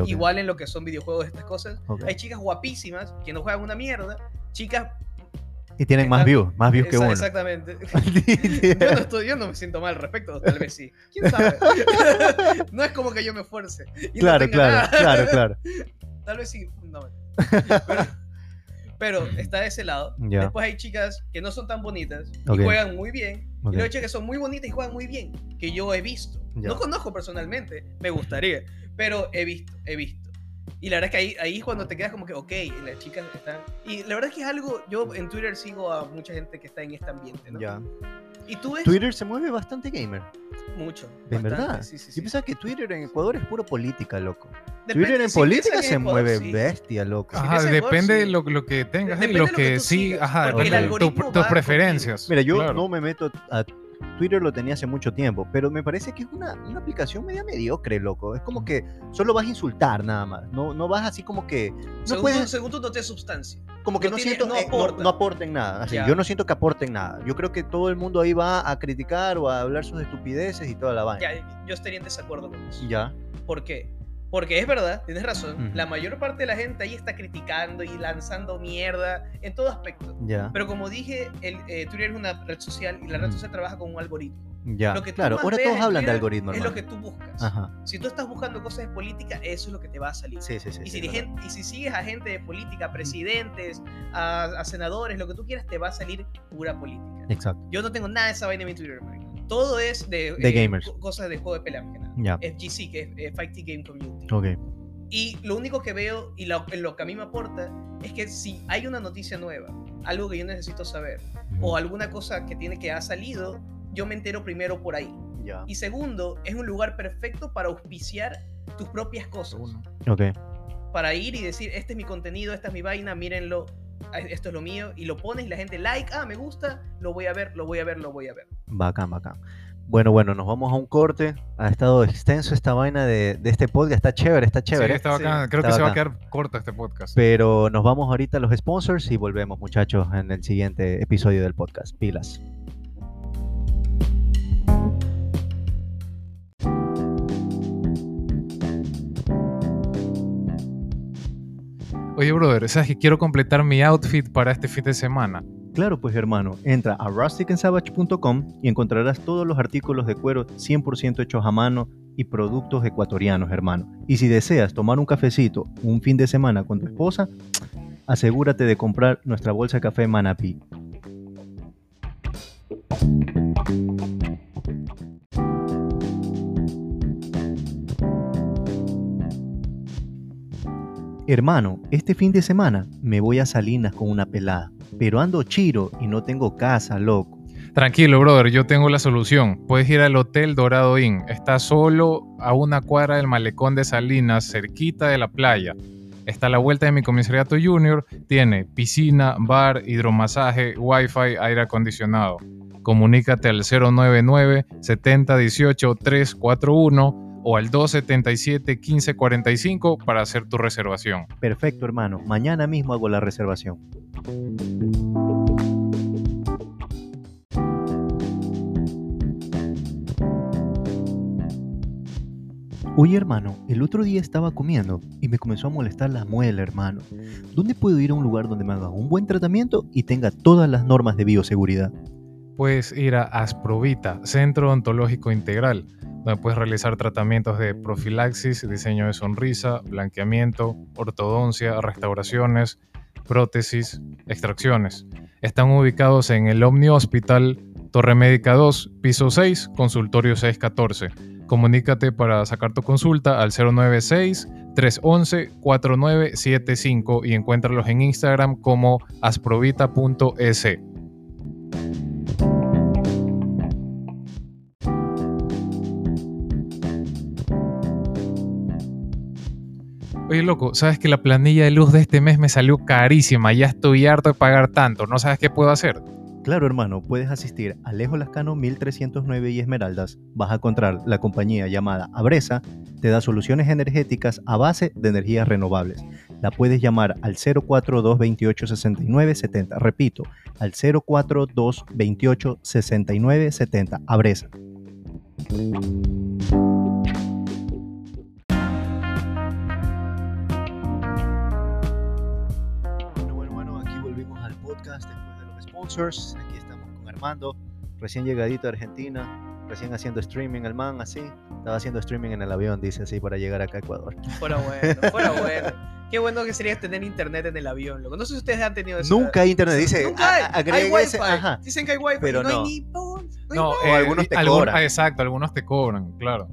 Igual en lo que son videojuegos, estas cosas. Hay chicas guapísimas que no juegan una mierda, chicas y tienen más views, más views que uno. Exactamente. yo, no estoy, yo no me siento mal al respecto, tal vez sí. ¿Quién sabe? no es como que yo me esfuerce. claro, claro, claro, claro. Tal vez sí, no. Pero, está de ese lado. Después hay chicas que no son tan bonitas y juegan muy bien. Y luego hay chicas que son muy bonitas y juegan muy bien, que yo he visto. No conozco personalmente, me gustaría, pero he visto, he visto. Y la verdad es que ahí, ahí cuando te quedas como que, ok, las chicas están... Y la verdad es que es algo, yo en Twitter sigo a mucha gente que está en este ambiente, ¿no? Ya. ¿Y tú ves? Twitter se mueve bastante gamer. Mucho. ¿En verdad? Sí, sí, Yo pensaba que Twitter en Ecuador es puro política, loco. Twitter en política se mueve bestia, loco. Ajá, depende de lo, lo, que tengas y lo, que, sí, ajá, tus preferencias. Mira, yo no me meto a Twitter lo tenía hace mucho tiempo, pero me parece que es una, una, aplicación media mediocre, loco. Es como que solo vas a insultar nada más. No, no vas así como que. No según, puedes, según tú no tienes sustancia. Como que no, siento. No, no, aporten nada. Así, yo no siento que aporten nada. Yo creo que todo el mundo ahí va a criticar o a hablar sus estupideces y toda la vaina. Ya, yo estaría en desacuerdo con eso. Ya. ¿Por qué? Porque es verdad, tienes razón, la mayor parte de la gente ahí está criticando y lanzando mierda en todo aspecto. Pero como dije, el, eh, Twitter es una red social y la red social trabaja con un algoritmo. Ya, lo que claro, ahora todos hablan de algoritmos. Es lo que tú buscas. Si tú estás buscando cosas de política, eso es lo que te va a salir. Sí, sí, sí, y, si y, si sigues a gente de política, presidentes, a, senadores, lo que tú quieras, te va a salir pura política. Exacto. Yo no tengo nada de esa vaina en mi Twitter, todo es de, de eh, gamers. cosas de juego de pelea, FGC, que es Fighting Game Community. Okay. Y lo único que veo y lo, lo, que a mí me aporta es que si hay una noticia nueva, algo que yo necesito saber, o alguna cosa que tiene que ha salido, yo me entero primero por ahí. Y segundo, es un lugar perfecto para auspiciar tus propias cosas. Okay. Para ir y decir, este es mi contenido, esta es mi vaina, mírenlo esto es lo mío, y lo pones y la gente like, ah, me gusta, lo voy a ver, lo voy a ver, lo voy a ver. Bacán, bacán. Bueno, bueno, nos vamos a un corte. Ha estado extenso esta vaina de, este podcast. Está chévere, está chévere. Sí, está bacán. Creo que se va a quedar corto este podcast. Pero nos vamos ahorita a los sponsors y volvemos, muchachos, en el siguiente episodio del podcast. Pilas. Oye, brother, ¿sabes que quiero completar mi outfit para este fin de semana? Claro, pues hermano, entra a rusticandsavage.com y encontrarás todos los artículos de cuero 100% hechos a mano y productos ecuatorianos, hermano. Y si deseas tomar un cafecito un fin de semana con tu esposa, asegúrate de comprar nuestra bolsa café Manapí. Hermano, este fin de semana me voy a Salinas con una pelada pero ando chiro y no tengo casa, loco. Tranquilo, brother, yo tengo la solución. Puedes ir al Hotel Dorado Inn. Está solo a una cuadra del malecón de Salinas, cerquita de la playa. Está a la vuelta de mi comisariato junior. Tiene piscina, bar, hidromasaje, wifi, aire acondicionado. Comunícate al 099 70 18 341 o al 277 1545 para hacer tu reservación. Perfecto, hermano. Mañana mismo hago la reservación. Oye hermano, el otro día estaba comiendo y me comenzó a molestar la muela hermano. ¿Dónde puedo ir a un lugar donde me hagan un buen tratamiento y tenga todas las normas de bioseguridad? Puedes ir a Asprovita, Centro Odontológico Integral, donde puedes realizar tratamientos de profilaxis, diseño de sonrisa, blanqueamiento, ortodoncia, restauraciones, prótesis, extracciones. Están ubicados en el Omni Hospital, Torre Médica 2, piso 6, consultorio 614. Comunícate para sacar tu consulta al 096-311-4975 y encuéntralos en Instagram como asprovita.es. Oye, loco, sabes que la planilla de luz de este mes me salió carísima. Ya estoy harto de pagar tanto. ¿No sabes qué puedo hacer? Claro, hermano, puedes asistir a Alejo Lascano 1309 y Esmeraldas. Vas a encontrar la compañía llamada Abresa. Te da soluciones energéticas a base de energías renovables. La puedes llamar al 042 28 69 70. Repito, al 042 28 69 70. Abresa. Aquí estamos con Armando, recién llegadito a Argentina, recién haciendo streaming el man, así. Estaba haciendo streaming en el avión, dice así, para llegar acá a Ecuador. Fuera bueno, fuera bueno. Qué bueno que sería tener internet en el avión, loco. No sé si ustedes han tenido eso. Nunca hay internet, dice. Nunca hay. hay wifi. Dicen que hay wifi, pero no, hay ni no, no, algunos te cobran. Exacto, algunos te cobran, claro.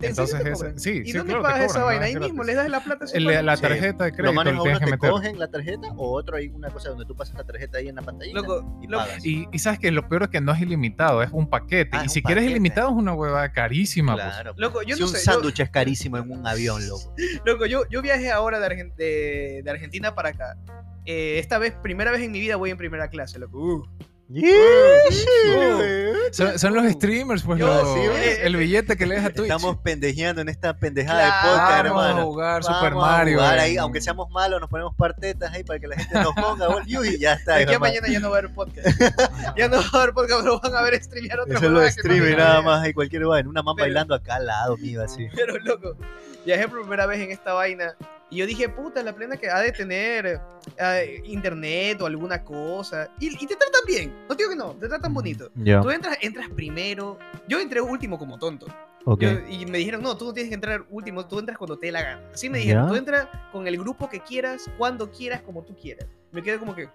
Entonces, sí, ¿Y dónde pagas esa vaina? Ahí mismo, le das la plata. la tarjeta de crédito. Lo uno te cogen la tarjeta o otro hay una cosa donde tú pasas la tarjeta ahí en la pantalla y, y, sabes que lo peor es que no es ilimitado, es un paquete. Ah, y si quieres ilimitado es una huevada carísima. Pues. Claro. Loco, yo si un sándwich es carísimo en un avión, loco. Loco, yo, yo viajé ahora de, de, Argentina para acá. Eh, esta vez, primera vez en mi vida voy en primera clase, loco. Uh. Son, los streamers, pues el billete que le deja Twitch. Estamos pendejeando en esta pendejada de podcast, hermano. Vamos a jugar Super Mario. ahí, aunque seamos malos, nos ponemos partetas ahí para que la gente nos ponga y ya está. Aquí mañana ya no va a haber podcast. ya no va a haber podcast, pero van a ver streamear otra Eso lo streamer nada más, hay cualquier vaina. Una mamá bailando acá al lado mío, así. Pero loco, viajé por primera vez en esta vaina y yo dije, puta, la plena que ha de tener eh, internet o alguna cosa. Y, te tratan bien. No digo que no, te tratan bonito. Tú entras, entras primero. Yo entré último como tonto. y me dijeron, no, tú no tienes que entrar último, tú entras cuando te dé la gana. Así me dijeron, tú entras con el grupo que quieras, cuando quieras, como tú quieras. Me quedé como que...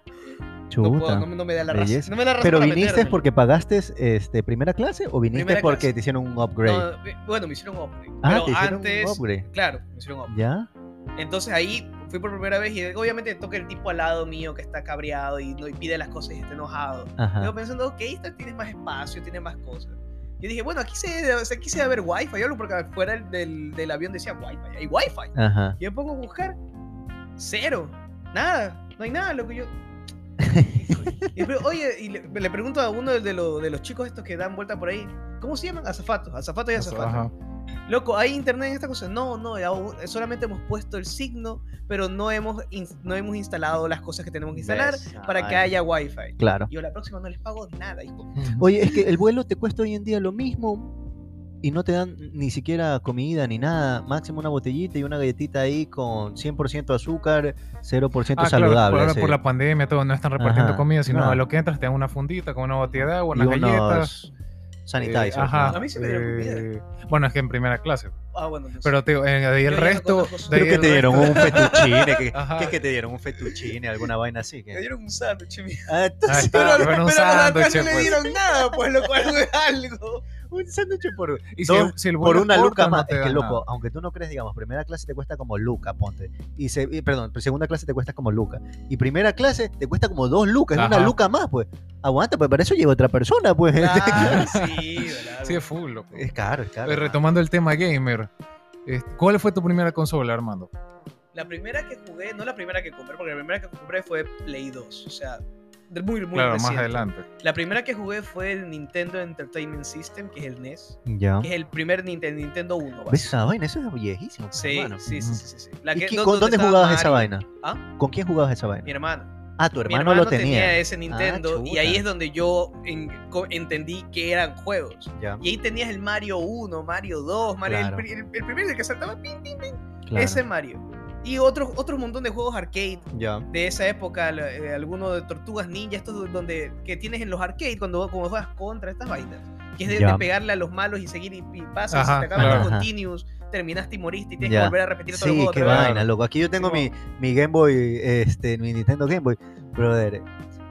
Chuta, no, me da la razón. No me da ¿Pero viniste porque pagaste este, primera clase o viniste porque te hicieron un upgrade? bueno, me hicieron un upgrade. Ah, pero antes, un upgrade. Claro, me hicieron un upgrade. ¿Ya? Entonces ahí fui por primera vez y obviamente toca el tipo al lado mío que está cabreado y, no, pide las cosas y está enojado. Yo pensando, ok, esta tiene más espacio, tiene más cosas. Yo dije, bueno, aquí se, aquí se debe haber wifi, yo porque fuera del, del avión decía wifi, hay wifi. Y yo pongo a buscar, cero, nada. No hay nada, loco. Yo. Y después, oye, y le, le pregunto a uno de, los- de los chicos estos que dan vuelta por ahí, ¿cómo se llaman? Azafatos, azafatos y azafatos. Loco, ¿hay internet en esta cosa? No, no, solamente hemos puesto el signo, pero no hemos, no hemos instalado las cosas que tenemos que instalar para que haya wifi. Claro. Yo la próxima no les pago nada, hijo. Oye, es que el vuelo te cuesta hoy en día lo mismo y no te dan ni siquiera comida ni nada. Máximo una botellita y una galletita ahí con 100% azúcar, 0% Ah, claro, saludable. por, ahora sí. por la pandemia todo no están repartiendo Ajá, comida, sino claro. a lo que entras te dan una fundita con una botella de agua, y unas galletas. unos sanitizers. eh, ajá, ¿no? A mí sí me dieron eh, Bueno, es que en primera clase. Ah, bueno, entonces. Pero te, digo, eh, de ahí el resto. conozco de ahí Creo que el te dieron un fettuccine. que- Ajá. ¿Qué es que te dieron? ¿Un fettuccine? ¿Alguna vaina así? me que- dieron un sándwich, Ah, está, Pero, pero un sándwich, no le pues. dieron nada, pues, lo cual es algo. Un sándwich por, Y si, dos- si el por una luca no más. es que loco, nada. aunque tú no crees, digamos, primera clase te cuesta como luca, ponte. Y, se, y, perdón, segunda clase te cuesta como luca. Y primera clase te cuesta como dos lucas, es una luca más, pues. Aguanta, pues para eso lleva otra persona, pues. Sí, ¿verdad? Sí, es full, loco. Es caro, es caro. Eh, retomando el tema gamer, ¿cuál fue tu primera consola, Armando? La primera que jugué, no la primera que compré, porque la primera que compré fue Play 2, o sea, muy, muy claro, más reciente. adelante. La primera que jugué fue el Nintendo Entertainment System, que es el NES, Ya. que es el primer Ninten- Nintendo 1. ¿Ves esa vaina? Eso es viejísimo, pues, Sí, sí, sí, sí, sí, sí. La ¿Y que- qué- do- con- dónde jugabas esa vaina? ¿Ah? ¿Con quién jugabas esa vaina? Mi hermano. Ah, tu Mi hermano, hermano lo tenía. ese Nintendo y chuta. ahí es donde yo en- co- entendí que eran juegos. Ya, Y ahí tenías el Mario 1, Mario 2, Mario, el Claro. pri- el, el primero el que saltaba, pin, pin, pin, claro. ese Mario. Y otro, otro montón de juegos arcade Ya. de esa época, eh, alguno de Tortugas Ninja, estos donde que tienes en los arcades cuando, cuando juegas contra estas vainas, que es de, Ya. de pegarle a los malos y seguir y, y pasas, Ajá, te acabas los Ajá. continuous, terminaste y moriste y tienes Ya. que volver a repetir todo el Sí, juego qué vez. vaina, loco. Aquí yo tengo mi, mi Game Boy, este, mi Nintendo Game Boy. Brother,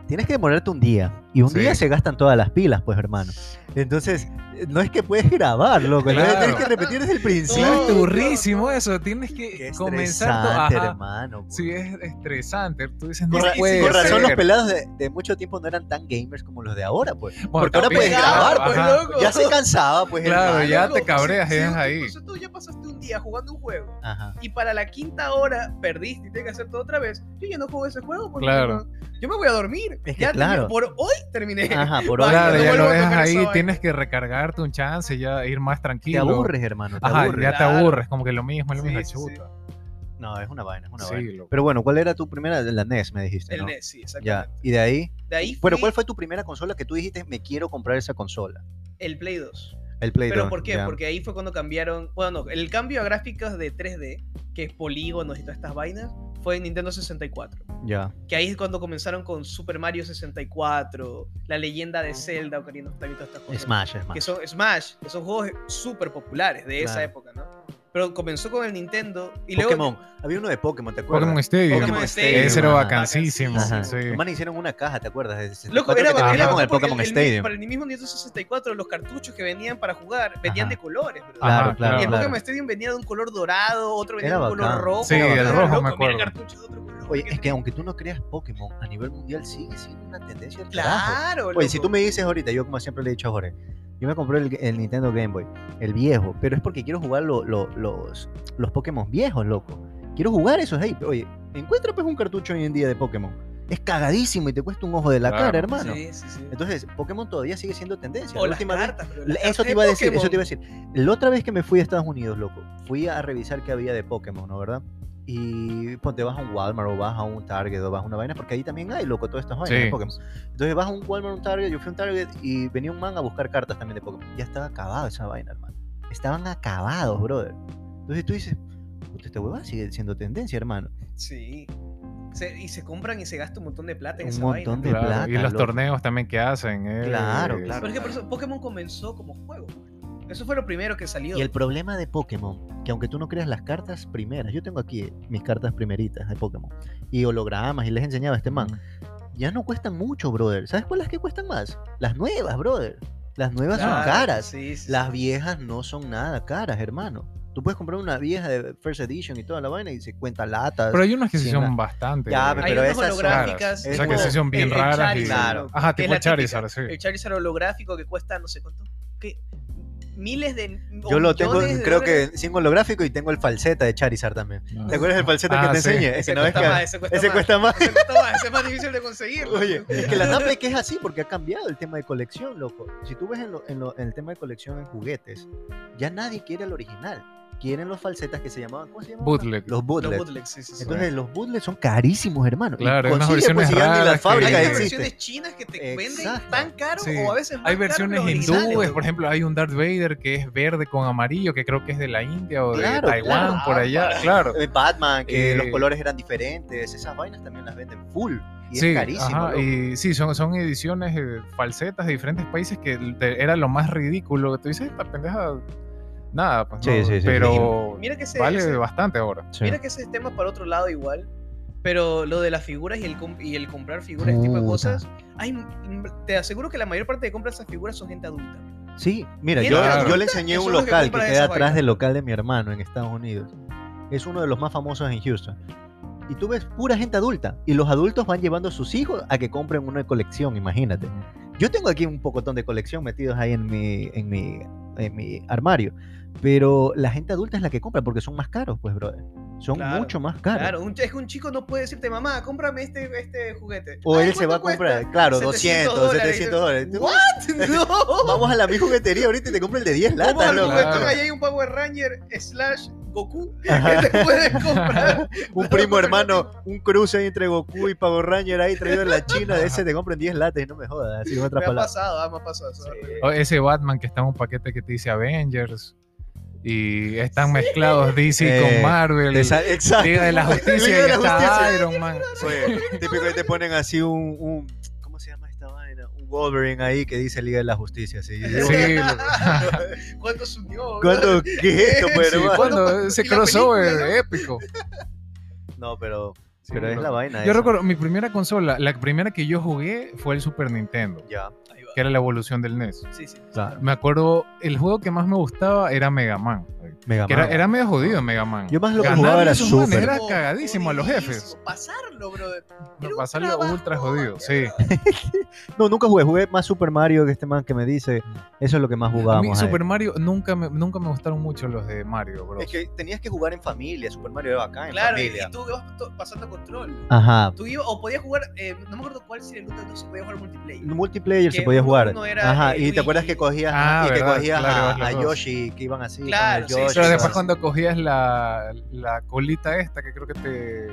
tienes que demorarte un día. Y un Sí. día se gastan todas las pilas, pues, hermano. Entonces, no es que puedes grabar, loco. Claro. Tienes que repetir desde el Sí, principio. es turrísimo eso. Tienes que Qué comenzar todo. hermano. pues. Sí, es estresante. Tú dices, no Con, ra- puede con razón ser. los pelados de, de mucho tiempo no eran tan gamers como los de ahora, pues. Bueno, Porque ahora puedes grabar, pues, loco. Ya se cansaba, pues. Claro, hermano. ya Loco, te cabreas, si- ahí. pues, tú ya pasaste un día jugando un juego Ajá. y para la quinta hora perdiste y tienes que hacer todo otra vez. Yo ya no juego ese juego porque Claro. yo, yo me voy a dormir. Es que ya claro. terminé- por hoy terminé. Ajá, por ahora Claro, no ya lo dejas ahí. Tienes que recargarte un chance, ya ir más te tranquilo. aburres, hermano. Te Ajá, aburres. ya te aburres, como que lo mismo, lo Sí, mismo, sí, chuta. No, es una vaina, es una Sí, vaina. loco. Pero bueno, ¿cuál era tu primera? La NES, me dijiste, El ¿no? NES, sí, Ya. exactamente. Y de ahí. De ahí Bueno, fui ¿cuál fue tu primera consola que tú dijiste, me quiero comprar esa consola? el Play 2. El Play ¿Pero 2, por qué? Porque ahí fue cuando cambiaron. Bueno, no, el cambio a gráficos de 3D, que es polígonos y todas estas vainas, fue en Nintendo 64. Ya. Que ahí es cuando comenzaron con Super Mario 64, La leyenda de Zelda, Ocarina of Time y todas estas cosas. Smash, Smash. Que son Smash, que son juegos súper populares de esa época, ¿no? Pero comenzó con el Nintendo y luego. Pokémon. Había uno de Pokémon, ¿te acuerdas? Pokémon Stadium. Pokémon Stadium. Ese era vacancísimo. Sí. Los manes hicieron una caja, ¿te acuerdas? De Loco, 64 era, que era con el Pokémon el- el- Stadium. Para el mismo Nintendo 64, los cartuchos que venían para jugar venían Ajá. de colores, bro. Claro, Ajá, claro, y el claro. Pokémon Stadium venía de un color dorado, otro venía Era de un color rojo. Sí, el rojo me loco, acuerdo. el cartucho de otro color. Oye, es que aunque tú no creas Pokémon, a nivel mundial sigue siendo una tendencia. Claro, Oye, si tú me dices ahorita, yo como siempre le he dicho a Jorge, yo me compré el, el Nintendo Game Boy, el viejo, pero es porque quiero jugar lo- lo- los, los Pokémon viejos, loco. Quiero jugar esos ahí. Oye, encuentra pues un cartucho hoy en día de Pokémon. Es cagadísimo y te cuesta un ojo de la Claro. cara, hermano. Sí, sí, sí. Entonces, Pokémon todavía sigue siendo tendencia. O La las última cartas, Eso te iba a de decir, eso te iba a decir. La otra vez que me fui a Estados Unidos, loco, fui a revisar qué había de Pokémon, ¿no? ¿Verdad? Y ponte, vas a un Walmart o vas a un Target o vas a una vaina, porque ahí también hay, loco, todas estas vainas de Sí. Pokémon. Entonces vas a un Walmart o un Target, yo fui a un Target y venía un man a buscar cartas también de Pokémon. Ya estaba acabado esa vaina, hermano. Estaban acabados, brother. Entonces tú dices, puta, esta huevada sigue siendo tendencia, hermano. Sí. Se- y se compran y se gasta un montón de plata en Un esa montón vaina. de Claro, plata. y los loco. torneos también que hacen. eh, Claro, claro. Pero es que por eso Pokémon comenzó como juego. Eso fue lo primero que salió. Y el problema de Pokémon, que aunque tú no creas las cartas primeras, yo tengo aquí mis cartas primeritas de Pokémon, y hologramas, y les he enseñado a este man, ya no cuestan mucho, brother. ¿Sabes cuáles que cuestan más? Las nuevas, brother. Las nuevas son Claro, caras. Sí, sí, Las viejas no son nada caras, hermano. Tú puedes comprar una vieja de First Edition y toda la vaina y se cuenta latas. Pero hay unas que Sí, son bastante. Ya, eh, Hay pero unas esas son holográficas. O sea, que sí son bien el- el raras. y- Charizard, Claro. Ajá, tipo el Charizard, típica. sí. El Charizard holográfico que cuesta no sé cuánto. Que miles de. Yo lo tengo, creo que sin holográfico y tengo el falseta de Charizard también. No. ¿Te acuerdas del falseta Ah, que te sí. enseñé? Ese Ese no es cuesta que- más, ese cuesta ese más. cuesta más. Ese cuesta más, ese es más difícil de conseguirlo. Oye, es que la Naplek es así porque ha cambiado el tema de colección, loco. Si tú ves en, lo- en lo- en el tema de colección en juguetes, ya nadie quiere el original. Quieren los falsetas que se llamaban, ¿cómo se llamaban? Bootleg. Los Los bootlegs. bootlegs, sí, sí, sí. Entonces los bootlegs son carísimos, hermano. Y Claro, unas consigue, pues, versiones ni raras las fábricas hay existen. versiones chinas que te venden Exacto. tan caro Sí. o a veces más Hay versiones hindúes, por ejemplo, hay un Darth Vader que es verde con amarillo, que creo que es de la India o de Claro, Taiwán, claro. por allá, claro. Eh, Batman, que Eh, los colores eran diferentes, esas vainas también las venden full. Y sí, es carísimo. ajá, y sí, son, son ediciones eh, falsetas de diferentes países que te- era lo más ridículo. Tú dices, esta pendeja, nada, pues Sí, no, sí, sí, pero Mira que ese, vale ese- bastante ahora. Sí. mira que ese tema para otro lado igual. Pero lo de las figuras y el, y el comprar figuras, ese tipo de cosas, hay, te aseguro que la mayor parte de compras de esas figuras son gente adulta. Sí, mira, yo, adulta yo le enseñé que un que local que, compran queda atrás del local de mi hermano en Estados Unidos. Es uno de los más famosos en Houston. Y tú ves pura gente adulta. Y los adultos van llevando a sus hijos a que compren una colección, imagínate. Yo tengo aquí un pocotón de colección metidos ahí en mi, en mi, en mi armario. Pero la gente adulta es la que compra porque son más caros, pues, brother. Son Claro, mucho más caros. Claro, un, es que un chico no puede decirte, mamá, cómprame este, este juguete. O él se va a ¿cuánto comprar, cuesta? claro, 700 200, 700 dólares. ¿What? No. Vamos a la mi juguetería ahorita y te compro el de 10 Vamos latas. Claro. juguetón, ahí hay un Power Ranger slash Goku que te puedes comprar. un primo hermano, un cruce ahí entre Goku y Power Ranger ahí traído en la China, de ese te compran 10 latas y no me jodas, así otras Me ha pasado, ah, me ha pasado. ese Batman que está en un paquete que te dice Avengers y están mezclados DC Eh, con Marvel. Exacto. Liga de la Justicia y de la está Justicia. Iron Man. Oye, típico que te ponen así un, un- ¿cómo se llama esta vaina? Un Wolverine ahí que dice Liga de la Justicia, sí. Sí, ¿Cuánto subió? ¿Cuándo? ¿Qué es esto, pues, sí, cuando ese y crossover película, épico. No, pero, pero es la vaina Yo esa. recuerdo mi primera consola, la primera que yo jugué fue el Super Nintendo, Ya, va. que era la evolución del NES. Sí, sí. claro. Me acuerdo, el juego que más me gustaba era Mega Man. Mega Que era, Man. era medio jodido Mega Man. Yo más lo que jugaba era Super. Era cagadísimo a los jefes. Pasarlo, brother. No, Era un pasarlo trabajo, ultra jodido, man, sí. No, nunca jugué, jugué más Super Mario que este man que me dice. Eso es lo que más A mí jugábamos. ahí. Super Mario nunca me, nunca me gustaron mucho los de Mario, bro. Es que tenías que jugar en familia, Super Mario era bacán en Claro, y, familia. y tú ibas pasando control. Ajá. Tú ibas, o podías jugar, eh, no me acuerdo cuál si el de se podía jugar multiplayer. Multiplayer se podía uno- jugar. uno era, Ajá, eh, y te acuerdas que cogías, Ah, y que verdad, cogías claro, a, a. Yoshi, que iban así. con Claro, el sí, Yoshi, Pero después cuando cogías la, la colita esta que creo que te,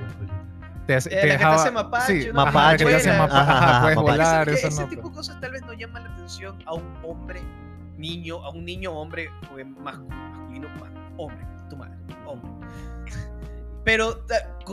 te, hace- Eh, la que te dejaba- hace mapache, sí, Mapache, la que te hace vuela. mapa- Ajá, puedes mapache. volar, eso ese no. tipo de cosas tal vez no llaman la atención a un hombre, niño, a un niño hombre, masculino, más hombre, tu madre, hombre. Pero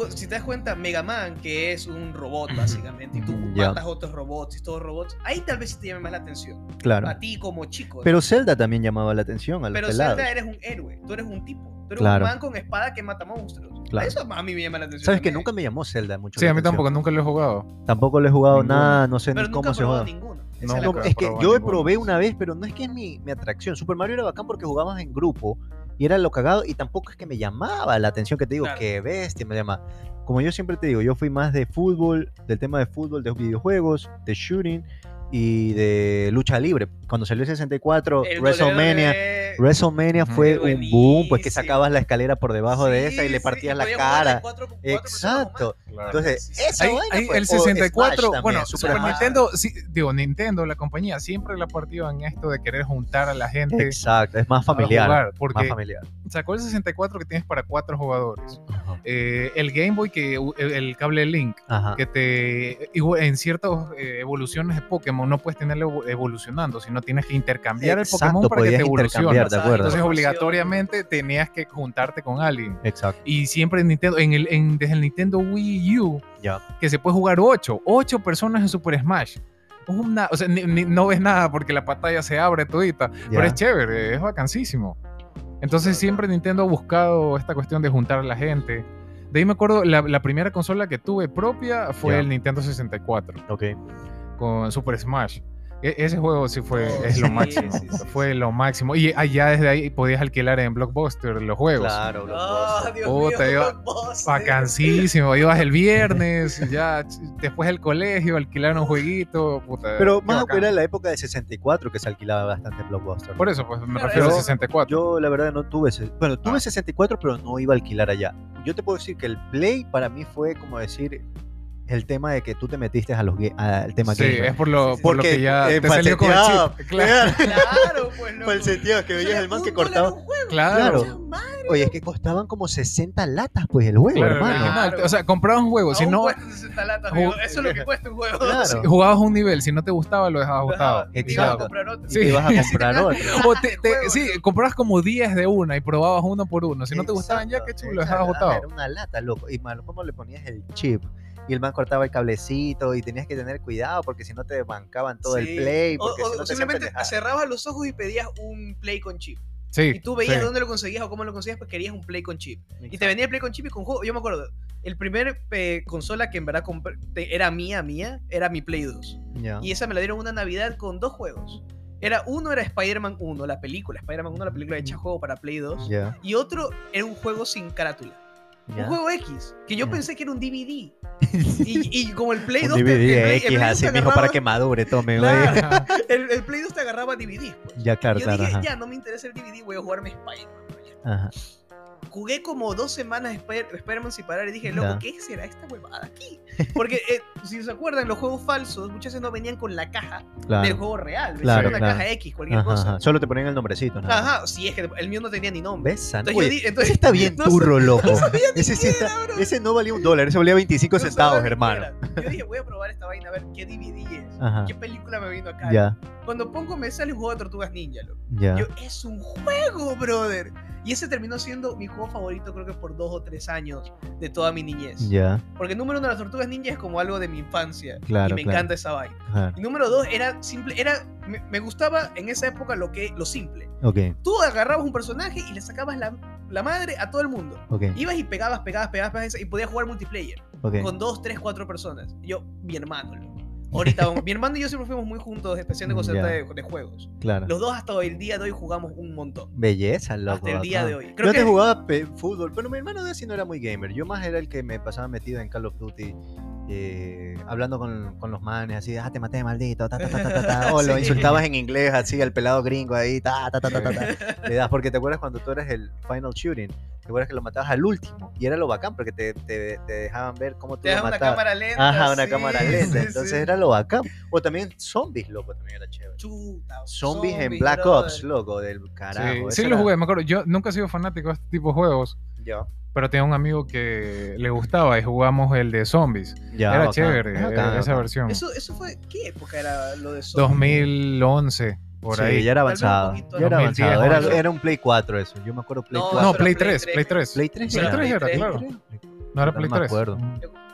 si te das cuenta, Mega Man, que es un robot básicamente, y tú Ya. matas otros robots y todos robots, ahí tal vez sí te llame más la atención. Claro. A ti como chico. Pero Zelda también llamaba la atención a los Pero pelados. Zelda eres un héroe, tú eres un tipo, tú eres Claro. un man con espada que mata monstruos. Claro. Eso a mí me llama la atención. ¿Sabes que nunca me llamó Zelda mucho? Sí, a mí atención? tampoco, nunca lo he jugado. Tampoco le he jugado Ninguno. nada, no sé Pero ni nunca cómo se juega. ninguno. No, es No, es que yo probé una vez, pero no es que es mi, mi atracción. Super Mario era bacán porque jugábamos en grupo y era lo cagado y tampoco es que me llamaba la atención que te digo, Claro. que bestia me llama. Como yo siempre te digo, yo fui más de fútbol, del tema de fútbol, de videojuegos, de shooting y de lucha libre. Cuando salió el 64, El WrestleMania, WWE, WrestleMania fue Qué un boom, pues que sacabas la escalera por debajo de esa y le partías la cara. cuatro- más. Exacto. Claro. Entonces, esa Ahí- vaina ahí fue- el o Smash 64, también, bueno, Super. Nintendo, sí, digo, Nintendo, la compañía, siempre la partido en esto de querer juntar a la gente Exacto, es más familiar. jugar, Más porque familiar. sacó el 64 que tienes para cuatro jugadores. Eh, el Game Boy, que el, el cable Link, Ajá. que te en ciertas eh, evoluciones de Pokémon no puedes tenerlo evo- evolucionando, sino tienes que intercambiar el Pokémon para que te evolucione. de acuerdo. Entonces obligatoriamente tenías que juntarte con alguien. Exacto. Y siempre en Nintendo, en el, en- desde el Nintendo Wii U, que se puede jugar 8, 8 personas en Super Smash. Es Una, o sea, ni- ni- no ves nada porque la pantalla se abre todita, pero Ya. es chévere, es vacancísimo. Entonces siempre Nintendo ha buscado esta cuestión de juntar a la gente. De ahí me acuerdo, la, la primera consola que tuve propia fue el Nintendo 64 Ok. con Super Smash. E- ese juego sí fue, Oh, es lo sí, máximo. sí, sí, fue lo máximo. Y allá desde ahí podías alquilar en Blockbuster los juegos. Claro, Ah, Blockbuster. Dios Puta, mío, iba- Blockbuster. Vacancísimo, ibas el viernes, y ya después del colegio, alquilar un jueguito, puta. Pero más era la época de 64 que se alquilaba bastante Blockbuster. Por eso, pues me Claro, refiero a yo- 64. Yo la verdad no tuve bueno, tuve Ah. 64 pero no iba a alquilar allá. Yo te puedo decir que el Play para mí fue como decir el tema de que tú te metiste a los al tema sí, gamer. es por lo, Sí, por lo que ya eh, te salió con el falseteaba, chip. Claro, Claro, pues loco. Falseteaba, que veías el man que cortaba. un juego. claro. Madre. Oye, es que costaban como 60 latas pues el juego, claro, hermano. Claro. O sea, comprabas un juego, si no cuesta 60 latas. Eso es lo que cuesta un juego. Claro. si jugabas un nivel, si no te gustaba, lo dejabas botado. ibas a comprar otro. Sí. ibas a comprar otro. O te- te- Juego, sí, ¿no? comprabas como 10 de una y probabas uno por uno. Si no te gustaban ya, qué chulo, lo dejabas botado. Era una lata, loco. Y malo, ¿cómo le ponías el chip? Y el man cortaba el cablecito y tenías que tener cuidado porque si no te bancaban todo el play. O, si no simplemente cerrabas los ojos y pedías un play con chip. Sí. Y tú veías sí. dónde lo conseguías o cómo lo conseguías, pues querías un play con chip. Y te venía el play con chip y con juego. Yo me acuerdo, el primer eh, consola que en verdad compré, era mía, mía, era mi Play 2. Ya. Y esa me la dieron una Navidad con dos juegos. Era, uno era Spider-Man 1, la película, Spider-Man 1, la película hecha juego para Play 2. Ya. Y otro era un juego sin carátula. Ya. Un juego X, que yo pensé que era un DVD. Y, y como el Play Un 2 te- DVD el el X Play 2 así, mijo, para que madure, tome, güey. Claro. El, el Play 2 te agarraba DVD. Pues. Ya, claro, y yo claro. dije, ajá. ya, no me interesa el DVD, voy a jugarme Spider-Man. Ajá. Jugué como dos semanas Spider- Spider-Man sin parar y dije, loco. ¿qué será esta huevada aquí? Porque eh, si se acuerdan, los juegos falsos muchas veces no venían con la caja del Claro. juego real, Claro, una claro. caja X, cualquier Ajá, cosa. ajá. Solo te ponían el nombrecito. nada. Ajá, sí, es que el mío no tenía ni nombre. ¿Ves? Entonces Oye, di- entonces- ese está bien no turro, loco. no ese, sí está- era, ese no valía un dólar, ese valía 25 No centavos, hermano. Yo dije, voy a probar esta vaina a ver qué DVD es. Ajá. ¿Qué película me vino acá? Ya, Cuando pongo me sale un juego de tortugas ninja, loco. ya. Yo, es un juego, brother. Y ese terminó siendo mi juego favorito, creo que por dos o tres años de toda mi niñez. Ya, Porque número uno, las tortugas ninja es como algo de mi infancia. Claro, y me claro. encanta esa vaina. ajá. Y número dos, era simple, era, me, me gustaba en esa época lo que, lo simple. Ok, Tú agarrabas un personaje y le sacabas la, la madre a todo el mundo. ok, Ibas y pegabas, pegabas, pegabas, pegabas y podías jugar multiplayer ok. con dos, tres, cuatro personas. Y yo, mi hermano, loco. Ahorita, mi hermano y yo siempre fuimos muy juntos, especialmente con Ya. de, de juegos. Claro. Los dos hasta el día de hoy jugamos un montón. Belleza, loco. hasta el día de hoy. Yo Creo antes que jugaba fútbol, pero mi hermano de así no era muy gamer. Yo más era el que me pasaba metido en Call of Duty, eh, hablando con, con los manes, así, ah, te maté, maldito, ta, ta, ta, ta, ta, ta", O lo Sí. insultabas en inglés, así, al pelado gringo ahí, ta, ta, ta, ta, ta, ta. Le das, porque te acuerdas cuando tú eres el final shooting, te acuerdas que lo matabas al último, y era lo bacán, porque te, te, te dejaban ver cómo tú te lo das una matabas. cámara lenta. Ajá, una sí, cámara lenta, sí. entonces era lo bacán. O también zombies, loco, también era chévere. Chuta, Zombies en zombies, Black brother. Ops, loco, del carajo. Sí, lo era- jugué, me acuerdo. Yo nunca he sido fanático de este tipo de juegos, Ya, pero tenía un amigo que le gustaba y jugamos el de zombies. ya, Era bacán, chévere bacán, eh, esa bacán. versión. Eso, eso fue, ¿qué época era lo de zombies? 2011, por sí, ahí. ya era avanzado. Ya era 2010, avanzado. Era, ¿no? era un Play 4 eso. Yo me acuerdo Play No, 4. No, Play era Play 3, 3. Play 3. Play 3 Play era. 3 era, Play claro. 3. No era No Play me 3. acuerdo.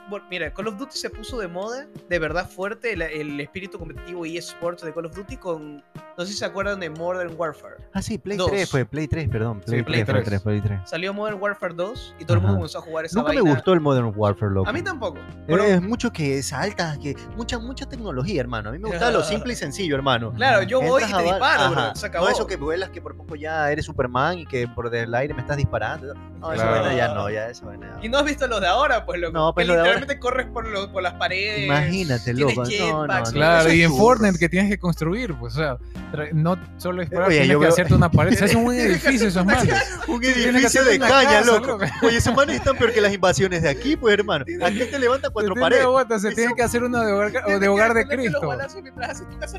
Bueno, mira, Call of Duty se puso de moda, de verdad fuerte, el, el espíritu competitivo y eSports de Call of Duty con, no sé si se acuerdan de Modern Warfare. Ah, sí, Play Dos. 3 fue, Play 3, perdón. Play, Sí, Play 3, Play 3. 3, Play 3. Salió Modern Warfare 2 y todo el mundo comenzó a jugar esa Nunca me vaina. gustó el Modern Warfare, loco. A mí tampoco. Pero- Es mucho que saltas, que mucha mucha tecnología, hermano. A mí me gustaba lo simple y sencillo, hermano. claro, yo voy y te disparo, bro. Se acabó. No eso que vuelas que por poco ya eres Superman y que por el aire me estás disparando. No, Claro. vaina ya no, ya esa vaina. Y no has visto los de ahora, pues loco. No, pues, que lo de ahora- literalmente corres por, los- por las paredes. Imagínate, loco. No, no, no. Claro, y es en. Fortnite que tienes que construir, pues, o sea, no solo disparar, Oye, tienes yo que veo- hacerte una pared. Se hace un edificio esos manes. Un edificio de caña, casa, loco. loco. Oye, esos manes están peor que las invasiones de aquí, pues, hermano. Aquí te levanta cuatro paredes. bota, se tiene que hacer uno de hogar, de, hogar Cristo. casa.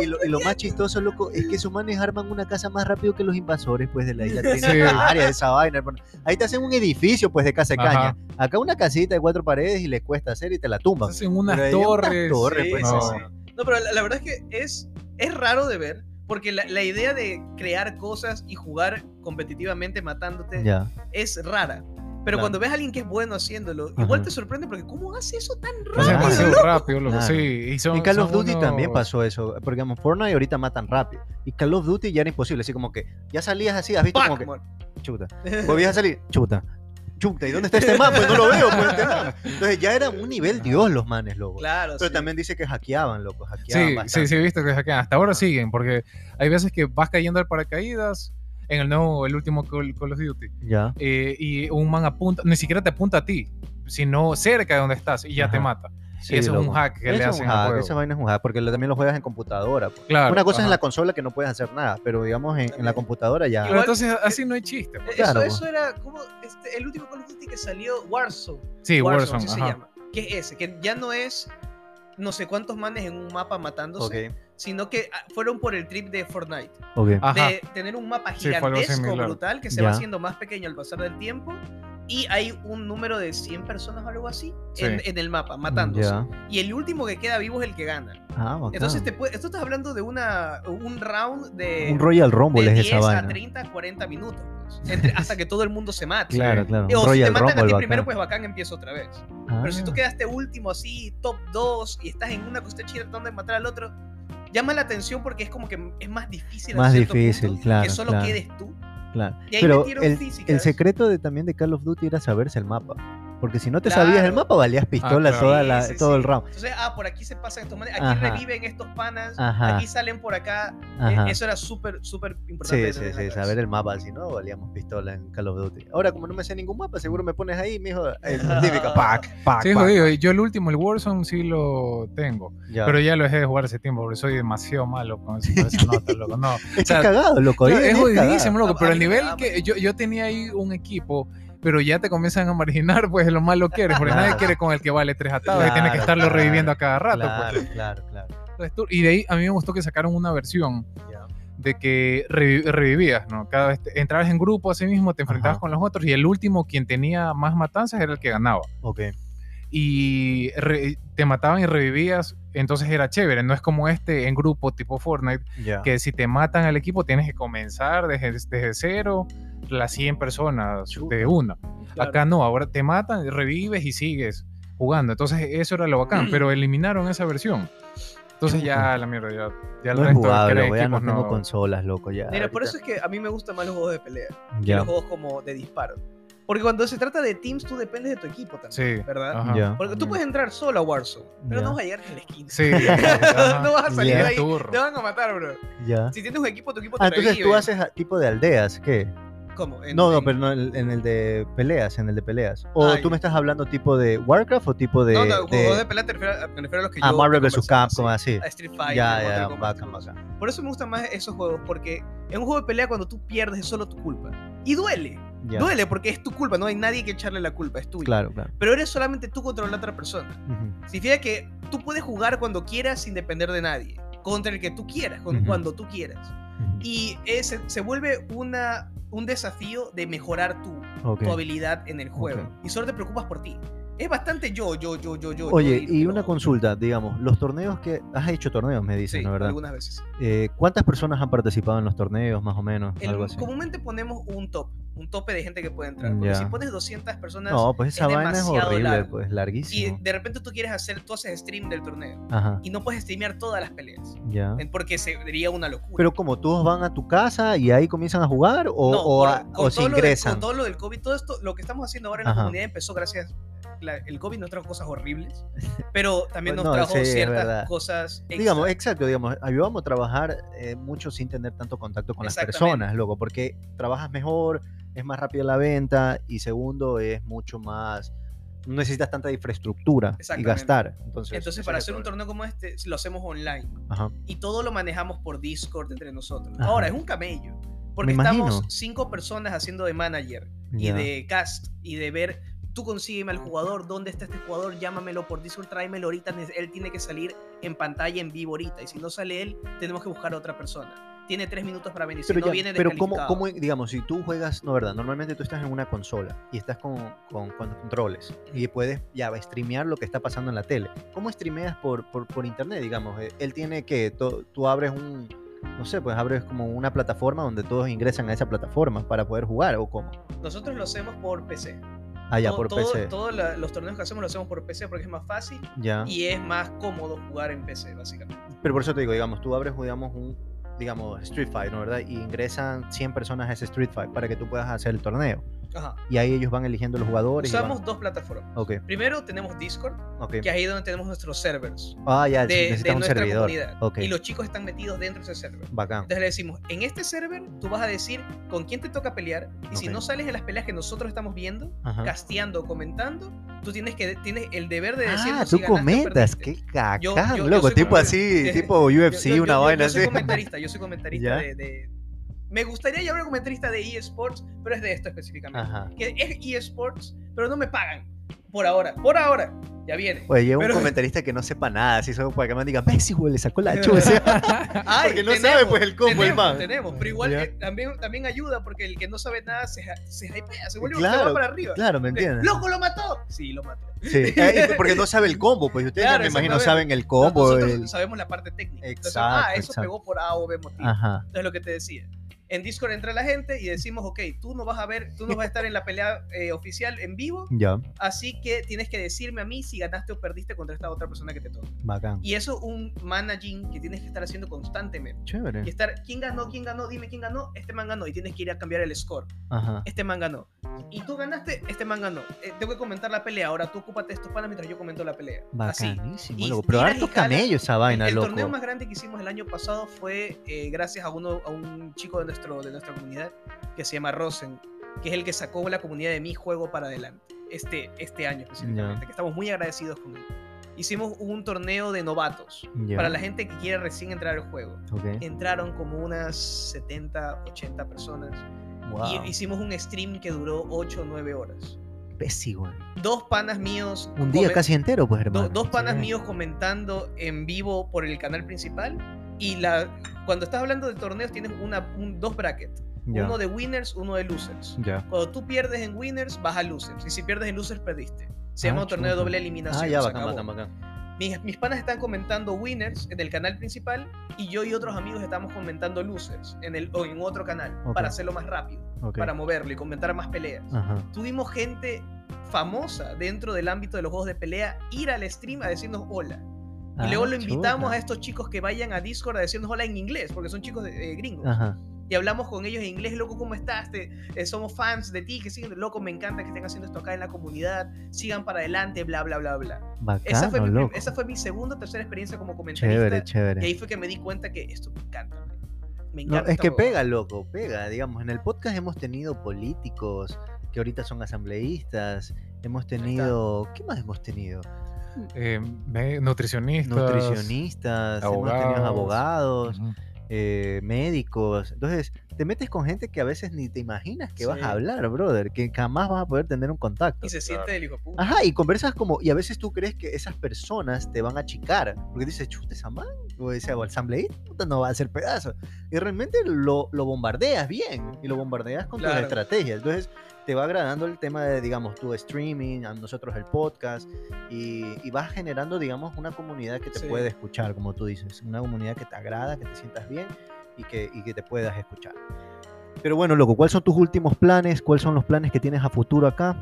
Y lo, y lo más chistoso, loco, es que esos manes arman una casa más rápido que los invasores, pues, de la isla. Tienen Sí. área de esa vaina, hermano. Ahí te hacen un edificio, pues, de casa de caña. Acá una casita de cuatro paredes y le cuesta hacer y te la tumban. Hacen unas Pero ahí unas torres. torres, Sí, pues, sí, no. sí. No, pero la, la verdad es que es, es raro de ver, porque la, la idea de crear cosas y jugar competitivamente matándote Ya. es rara. Pero Claro. cuando ves a alguien que es bueno haciéndolo, igual te sorprende porque ¿cómo hace eso tan rápido? Claro. demasiado rápido, loco. Claro. Sí, y son, En Call of son Duty también unos- pasó eso, porque digamos, Fortnite ahorita matan rápido. Y Call of Duty ya era imposible, así como que ya salías así, has visto como que chuta. Volvías a salir, chuta. Chuta, ¿y dónde está este man? Pues no lo veo, pues este man. Entonces ya era un nivel Dios los manes, loco. Claro, Pero sí. también dice que hackeaban, loco, hackeaban Sí, sí, bastante. sí, he visto que hackean. Hasta ahora siguen, porque hay veces que vas cayendo al paracaídas en el nuevo, el último Call, Call of Duty, Ya. eh, y un man apunta, ni siquiera te apunta a ti, sino cerca de donde estás y ya te mata. Sí, eso es un loco. hack que le Eso es hacen un al hack, juego. Esa vaina es un hack, porque también lo juegas en computadora. pues. Claro. Una cosa es en ajá. la consola que no puedes hacer nada, pero digamos en, en la computadora ya. Pero Igual- entonces así no hay chiste. pues. Eso, Claro, eso era como este, el último Call of Duty que salió, Warzone. Sí, Warzone, Warzone, así se ajá. llama. Que es ese, que ya no es no sé cuántos manes en un mapa matándose, Ok, sino que ah, fueron por el trip de Fortnite. ok. Ajá. de tener un mapa Sí, gigantesco, similar. brutal, que se Ya. va haciendo más pequeño al pasar del tiempo. Y hay un número de 100 personas o algo así Sí. en, en el mapa, matándose. Ya. Y el último que queda vivo es el que gana. Ah, bacán. Entonces, te puede- esto estás hablando de una, un round de, Un Royal Rumble de es 10 esa a vaina. 30, 40 minutos. pues, entre- hasta que todo el mundo se mate. Claro, claro. Eh, O si te Royal matan a ti Rumble primero, bacán. pues bacán empieza otra vez. Pero si tú Ah, quedaste último así, top 2, y estás en una costa chida tratando de matar al otro, llama la atención porque es como que es más difícil. Más difícil, claro, Que solo claro. quedes tú. Claro. Y ahí Pero el, el secreto de, también de Call of Duty era saberse el mapa. Porque si no te sabías el Claro. mapa, valías pistola claro. toda Sí, la- sí, todo sí. el round. Entonces, ah, por aquí se pasan estos manes, aquí Ajá. reviven estos panas, Ajá. aquí salen por acá. Eh, Ajá. eso era súper, súper importante. Sí, sí, sí, saber el mapa, si no, valíamos pistola en Call of Duty. Ahora, como no me sé ningún mapa, seguro me pones ahí, mijo, el típico, pack, pack, Sí, pack. jodido. Yo el último, el Warzone, sí lo tengo. Ya. Pero ya lo dejé de jugar hace tiempo porque soy demasiado malo con, esa nota, loco. No. o sea, cagado, loco. Claro, es jodidísimo, loco, A- pero el nivel que yo, yo tenía ahí un equipo, pero ya te comienzan a marginar, pues lo malo que eres, porque nadie Claro. quiere con el que vale tres atados y tiene que Claro, estarlo claro, reviviendo a cada rato. Claro, pues. claro, claro. Tú- Y de ahí a mí me gustó que sacaron una versión Ya. de que revi- revivías, ¿no? Cada vez te- entrabas en grupo así mismo, te enfrentabas Ajá. con los otros y el último, quien tenía más matanzas, era el que ganaba. Ok. Y re- te mataban y revivías, entonces era chévere. No es como este en grupo tipo Fortnite, Ya. que si te matan al equipo tienes que comenzar desde, desde cero las 100 personas de una. Claro. Acá no, ahora te matan, revives y sigues jugando. Entonces eso era lo bacán, pero eliminaron esa versión. Entonces ya la mierda, ya, ya el No es resto jugable, crea loco, ya no equipos tengo no. consolas, loco, ya. Mira, por ahorita. eso es que a mí me gustan más los juegos de pelea que los juegos como de disparo. Porque cuando se trata de teams, tú dependes de tu equipo también, Sí, ¿verdad? ajá. Ya. Porque tú puedes entrar solo a Warzone, pero Ya. no vas a llegar en la esquina. Sí, no vas a salir de ahí. Te van a matar, bro. Ya. Si tienes un equipo, tu equipo te Ah, entonces tú haces a- tipo de aldeas, ¿qué? ¿Cómo? En- No, no, en- pero no, en el de peleas, en el de peleas. O Ah, tú me estás hablando tipo de Warcraft o tipo de... no, no, de- juegos de pelea te refiero a, me refiero a los que Ah, yo Marvel vs. Capcom, sí. así. A Street Fighter, Ya, ya, bacán, bacán. Por eso me gustan más esos juegos, porque en un juego de pelea cuando tú pierdes es solo tu culpa. Y duele, Ya. duele porque es tu culpa, no hay nadie que echarle la culpa, es tuya. Claro, claro. Pero eres solamente tú contra la otra persona. Ujú. Significa que tú puedes jugar cuando quieras sin depender de nadie, contra el que tú quieras, con- cuando tú quieras. Y es- se vuelve una, un desafío de mejorar tu, habilidad en el juego. Y solo te preocupas por ti. Es bastante yo, yo, yo, yo, yo. Oye, yo y una consulta, digamos, los torneos que... Has hecho torneos, me dices, Sí, ¿no verdad? algunas veces. Eh, ¿Cuántas personas han participado en los torneos, más o menos? El- algo así. comúnmente ponemos un top, un tope de gente que puede entrar. Porque ya. si pones 200 personas No, pues esa es vaina es horrible, largo. pues, y larguísimo. de repente tú quieres hacer, tú haces stream del torneo Ajá, y no puedes streamear todas las peleas. ya. Porque sería una locura. Pero como todos van a tu casa y ahí comienzan a jugar o, No, o, por- a- con o se todo lo del- ingresan. con todo lo del COVID, todo esto, lo que estamos haciendo ahora en la comunidad empezó gracias. La- el COVID nos trajo cosas horribles, pero también nos No, trajo sí, ciertas cosas. extra. Digamos, exacto, digamos, ayudamos a trabajar eh, mucho sin tener tanto contacto con las personas, loco, porque trabajas mejor, es más rápida la venta y segundo es mucho más, no necesitas tanta infraestructura y gastar. Entonces, Entonces, para hacer un torneo como este, lo hacemos online Ajá. y todo lo manejamos por Discord entre nosotros. Ajá. Ahora, es un camello, porque estamos cinco personas haciendo de manager y Ya. de cast y de ver, tú consígueme al jugador, dónde está este jugador, llámamelo por Discord, tráemelo ahorita, él tiene que salir en pantalla en vivo ahorita y si no sale él, tenemos que buscar a otra persona. Tiene tres minutos para venir, si Pero, no ya, viene pero ¿cómo, cómo, digamos, si tú juegas, no, verdad, normalmente tú estás en una consola y estás con, con, con controles y puedes ya streamear lo que está pasando en la tele. ¿Cómo streameas por, por, por internet, digamos? Eh, Él tiene que, to- tú abres un, no sé, pues abres como una plataforma donde todos ingresan a esa plataforma para poder jugar o cómo. Nosotros lo hacemos por PC. Ah, ya, Todo- por todo- PC. Todos los torneos que hacemos lo hacemos por PC porque es más fácil Ya. y es más cómodo jugar en PC, básicamente. Pero por eso te digo, digamos, tú abres, digamos, un, digamos, Street Fight, ¿no? ¿Verdad? Y ingresan 100 personas a ese Street Fight para que tú puedas hacer el torneo. Y ahí ellos van eligiendo los jugadores. Usamos dos plataformas. Okay. Primero tenemos Discord, que es ahí donde tenemos nuestros servers. Ah, ya, de, de nuestra servidor. comunidad. Y los chicos están metidos dentro de ese server. Bacán. Entonces le decimos, en este server tú vas a decir con quién te toca pelear y si no sales en las peleas que nosotros estamos viendo, casteando, comentando, tú tienes que tienes el deber de decir ah, tú comentas, qué cacán, loco, tipo así, tipo UFC, una vaina así. Yo soy comentarista, yo soy comentarista de, me gustaría llamar comentarista de eSports, pero es de esto específicamente. Que es eSports, pero no me pagan. Por ahora, por ahora. Ya viene. Oye, lleva un comentarista que no sepa nada, así solo para que me diga, Messi, güey, le sacó la chuva. porque no sabe pues el combo, el man. Tenemos, pero igual también, también ayuda porque el que no sabe nada se, se hypea, se vuelve claro, va para arriba. Claro, me entiendes. ¡Loco, lo mató! Sí, lo mató. Sí, eh, porque no sabe el combo, pues ustedes me imagino saben el combo. Nosotros sabemos la parte técnica. Exacto, ah, eso pegó por A o B motivo. Ajá. Entonces lo que te decía en Discord entra la gente y decimos, ok, tú no vas a ver, tú no vas a estar en la pelea eh, oficial en vivo. Ya. Así que tienes que decirme a mí si ganaste o perdiste contra esta otra persona que te toca. Bacán. Y eso un managing que tienes que estar haciendo constantemente. Chévere. Y estar, ¿quién ganó? ¿Quién ganó? Dime quién ganó. Este man ganó. Y tienes que ir a cambiar el score. Ajá. Este man ganó. Y tú ganaste, este man ganó. Eh, tengo que comentar la pelea. Ahora tú ocúpate estos panas mientras yo comento la pelea. Bacanísimo, Así. Pero harto camello esa vaina, el, el torneo más grande que hicimos el año pasado fue eh, gracias a, uno, a un chico de, nuestro, de nuestra comunidad que se llama Rosen, que es el que sacó la comunidad de mi juego para adelante, este, este año específicamente, que estamos muy agradecidos con él. Hicimos un torneo de novatos para la gente que quiere recién entrar al juego. Entraron como unas 70, 80 personas. Y hicimos un stream que duró 8 o 9 horas. Pésimo. Dos panas míos. Un día casi entero, pues, hermano. dos panas míos comentando en vivo por el canal principal. Y la, cuando estás hablando de torneos, tienes una, dos brackets. Uno de winners, uno de losers. Cuando tú pierdes en winners, vas a losers. Y si pierdes en losers, perdiste. Se llama un ah, torneo de doble eliminación. Ah, ya, bacán, bacán, Mis, mis, panas están comentando winners en el canal principal y yo y otros amigos estamos comentando losers en el, o en otro canal para hacerlo más rápido, para moverlo y comentar más peleas. Tuvimos gente famosa dentro del ámbito de los juegos de pelea ir al stream a decirnos hola. Y luego lo ah, invitamos a estos chicos que vayan a Discord a decirnos hola en inglés, porque son chicos gringos. Ajá y hablamos con ellos en inglés, loco, ¿cómo estás? Eh, somos fans de ti, que siguen, loco, me encanta que estén haciendo esto acá en la comunidad, sigan para adelante, bla, bla, bla, bla. esa, fue mi, esa fue mi segunda o tercera experiencia como comentarista. Chévere, chévere. Y ahí fue que me di cuenta que esto me encanta. Me encanta es que pega, loco, pega. Digamos, en el podcast hemos tenido políticos que ahorita son asambleístas, hemos tenido... ¿Qué más hemos tenido? Eh, nutricionistas. Nutricionistas, abogados. hemos tenido abogados. Eh, médicos. Entonces, te metes con gente que a veces ni te imaginas que vas a hablar, brother, que jamás vas a poder tener un contacto. Y se siente del hijo puta. Ajá, y conversas como, y a veces tú crees que esas personas te van a achicar, porque dices, chute esa man, o ese asambleísta no va a hacer pedazo. Y realmente lo, lo bombardeas bien, y lo bombardeas con tus estrategias. Entonces, te va agradando el tema de, digamos, tu streaming, a nosotros el podcast, y, vas generando, digamos, una comunidad que te puede escuchar, como tú dices, una comunidad que te agrada, que te sientas bien y que, y que te puedas escuchar. Pero bueno, loco, ¿cuáles son tus últimos planes? ¿Cuáles son los planes que tienes a futuro acá?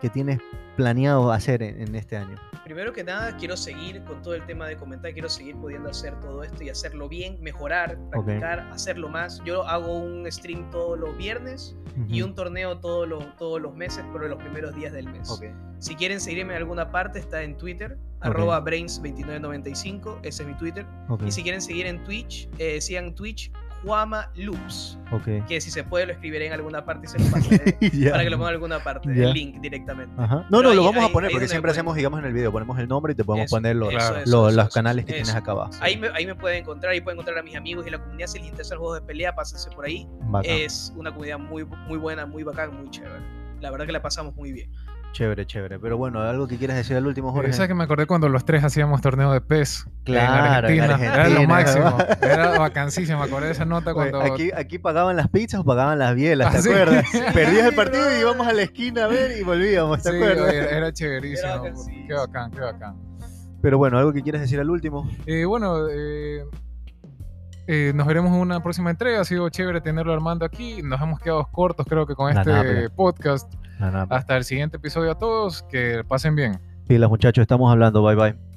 ¿Qué tienes planeado hacer en, este año? Primero que nada, quiero seguir con todo el tema de comentar, quiero seguir pudiendo hacer todo esto y hacerlo bien, mejorar, practicar, hacerlo más. Yo hago un stream todos los viernes y un torneo todos los, todos los meses, pero en los primeros días del mes. Si quieren seguirme en alguna parte, está en Twitter, arroba brains2995, ese es mi Twitter. Y si quieren seguir en Twitch, eh, sigan Twitch Juama Loops. Que si se puede lo escribiré en alguna parte y se lo pasaré para que lo ponga en alguna parte, el link directamente. No, no, lo vamos a poner porque siempre hacemos, digamos, en el video, ponemos el nombre y te podemos poner los, los, canales que tienes acá abajo. Ahí me, ahí me pueden encontrar, ahí pueden encontrar a mis amigos y la comunidad. Si les interesa el juego de pelea, pásense por ahí. Es una comunidad muy, muy buena, muy bacán, muy chévere. La verdad que la pasamos muy bien. Chévere, chévere. Pero bueno, algo que quieras decir al último, Jorge. ¿Sabes que me acordé cuando los tres hacíamos torneo de pez? Claro, en Argentina. Era lo máximo. Era vacancísimo. Me acordé de esa nota cuando. Aquí, aquí pagaban las pizzas o pagaban las bielas, ¿te ¿Ah, acuerdas? Perdías el partido y íbamos a la esquina a ver y volvíamos, ¿te acuerdas? Era, chéverísimo. qué bacán, qué bacán. Pero bueno, algo que quieras decir al último. Eh, bueno, eh, eh, nos veremos en una próxima entrega. Ha sido chévere tenerlo armando aquí. Nos hemos quedado cortos, creo que, con este podcast. Hasta el siguiente episodio a todos. Que pasen bien. los muchachos. Estamos hablando. Bye bye.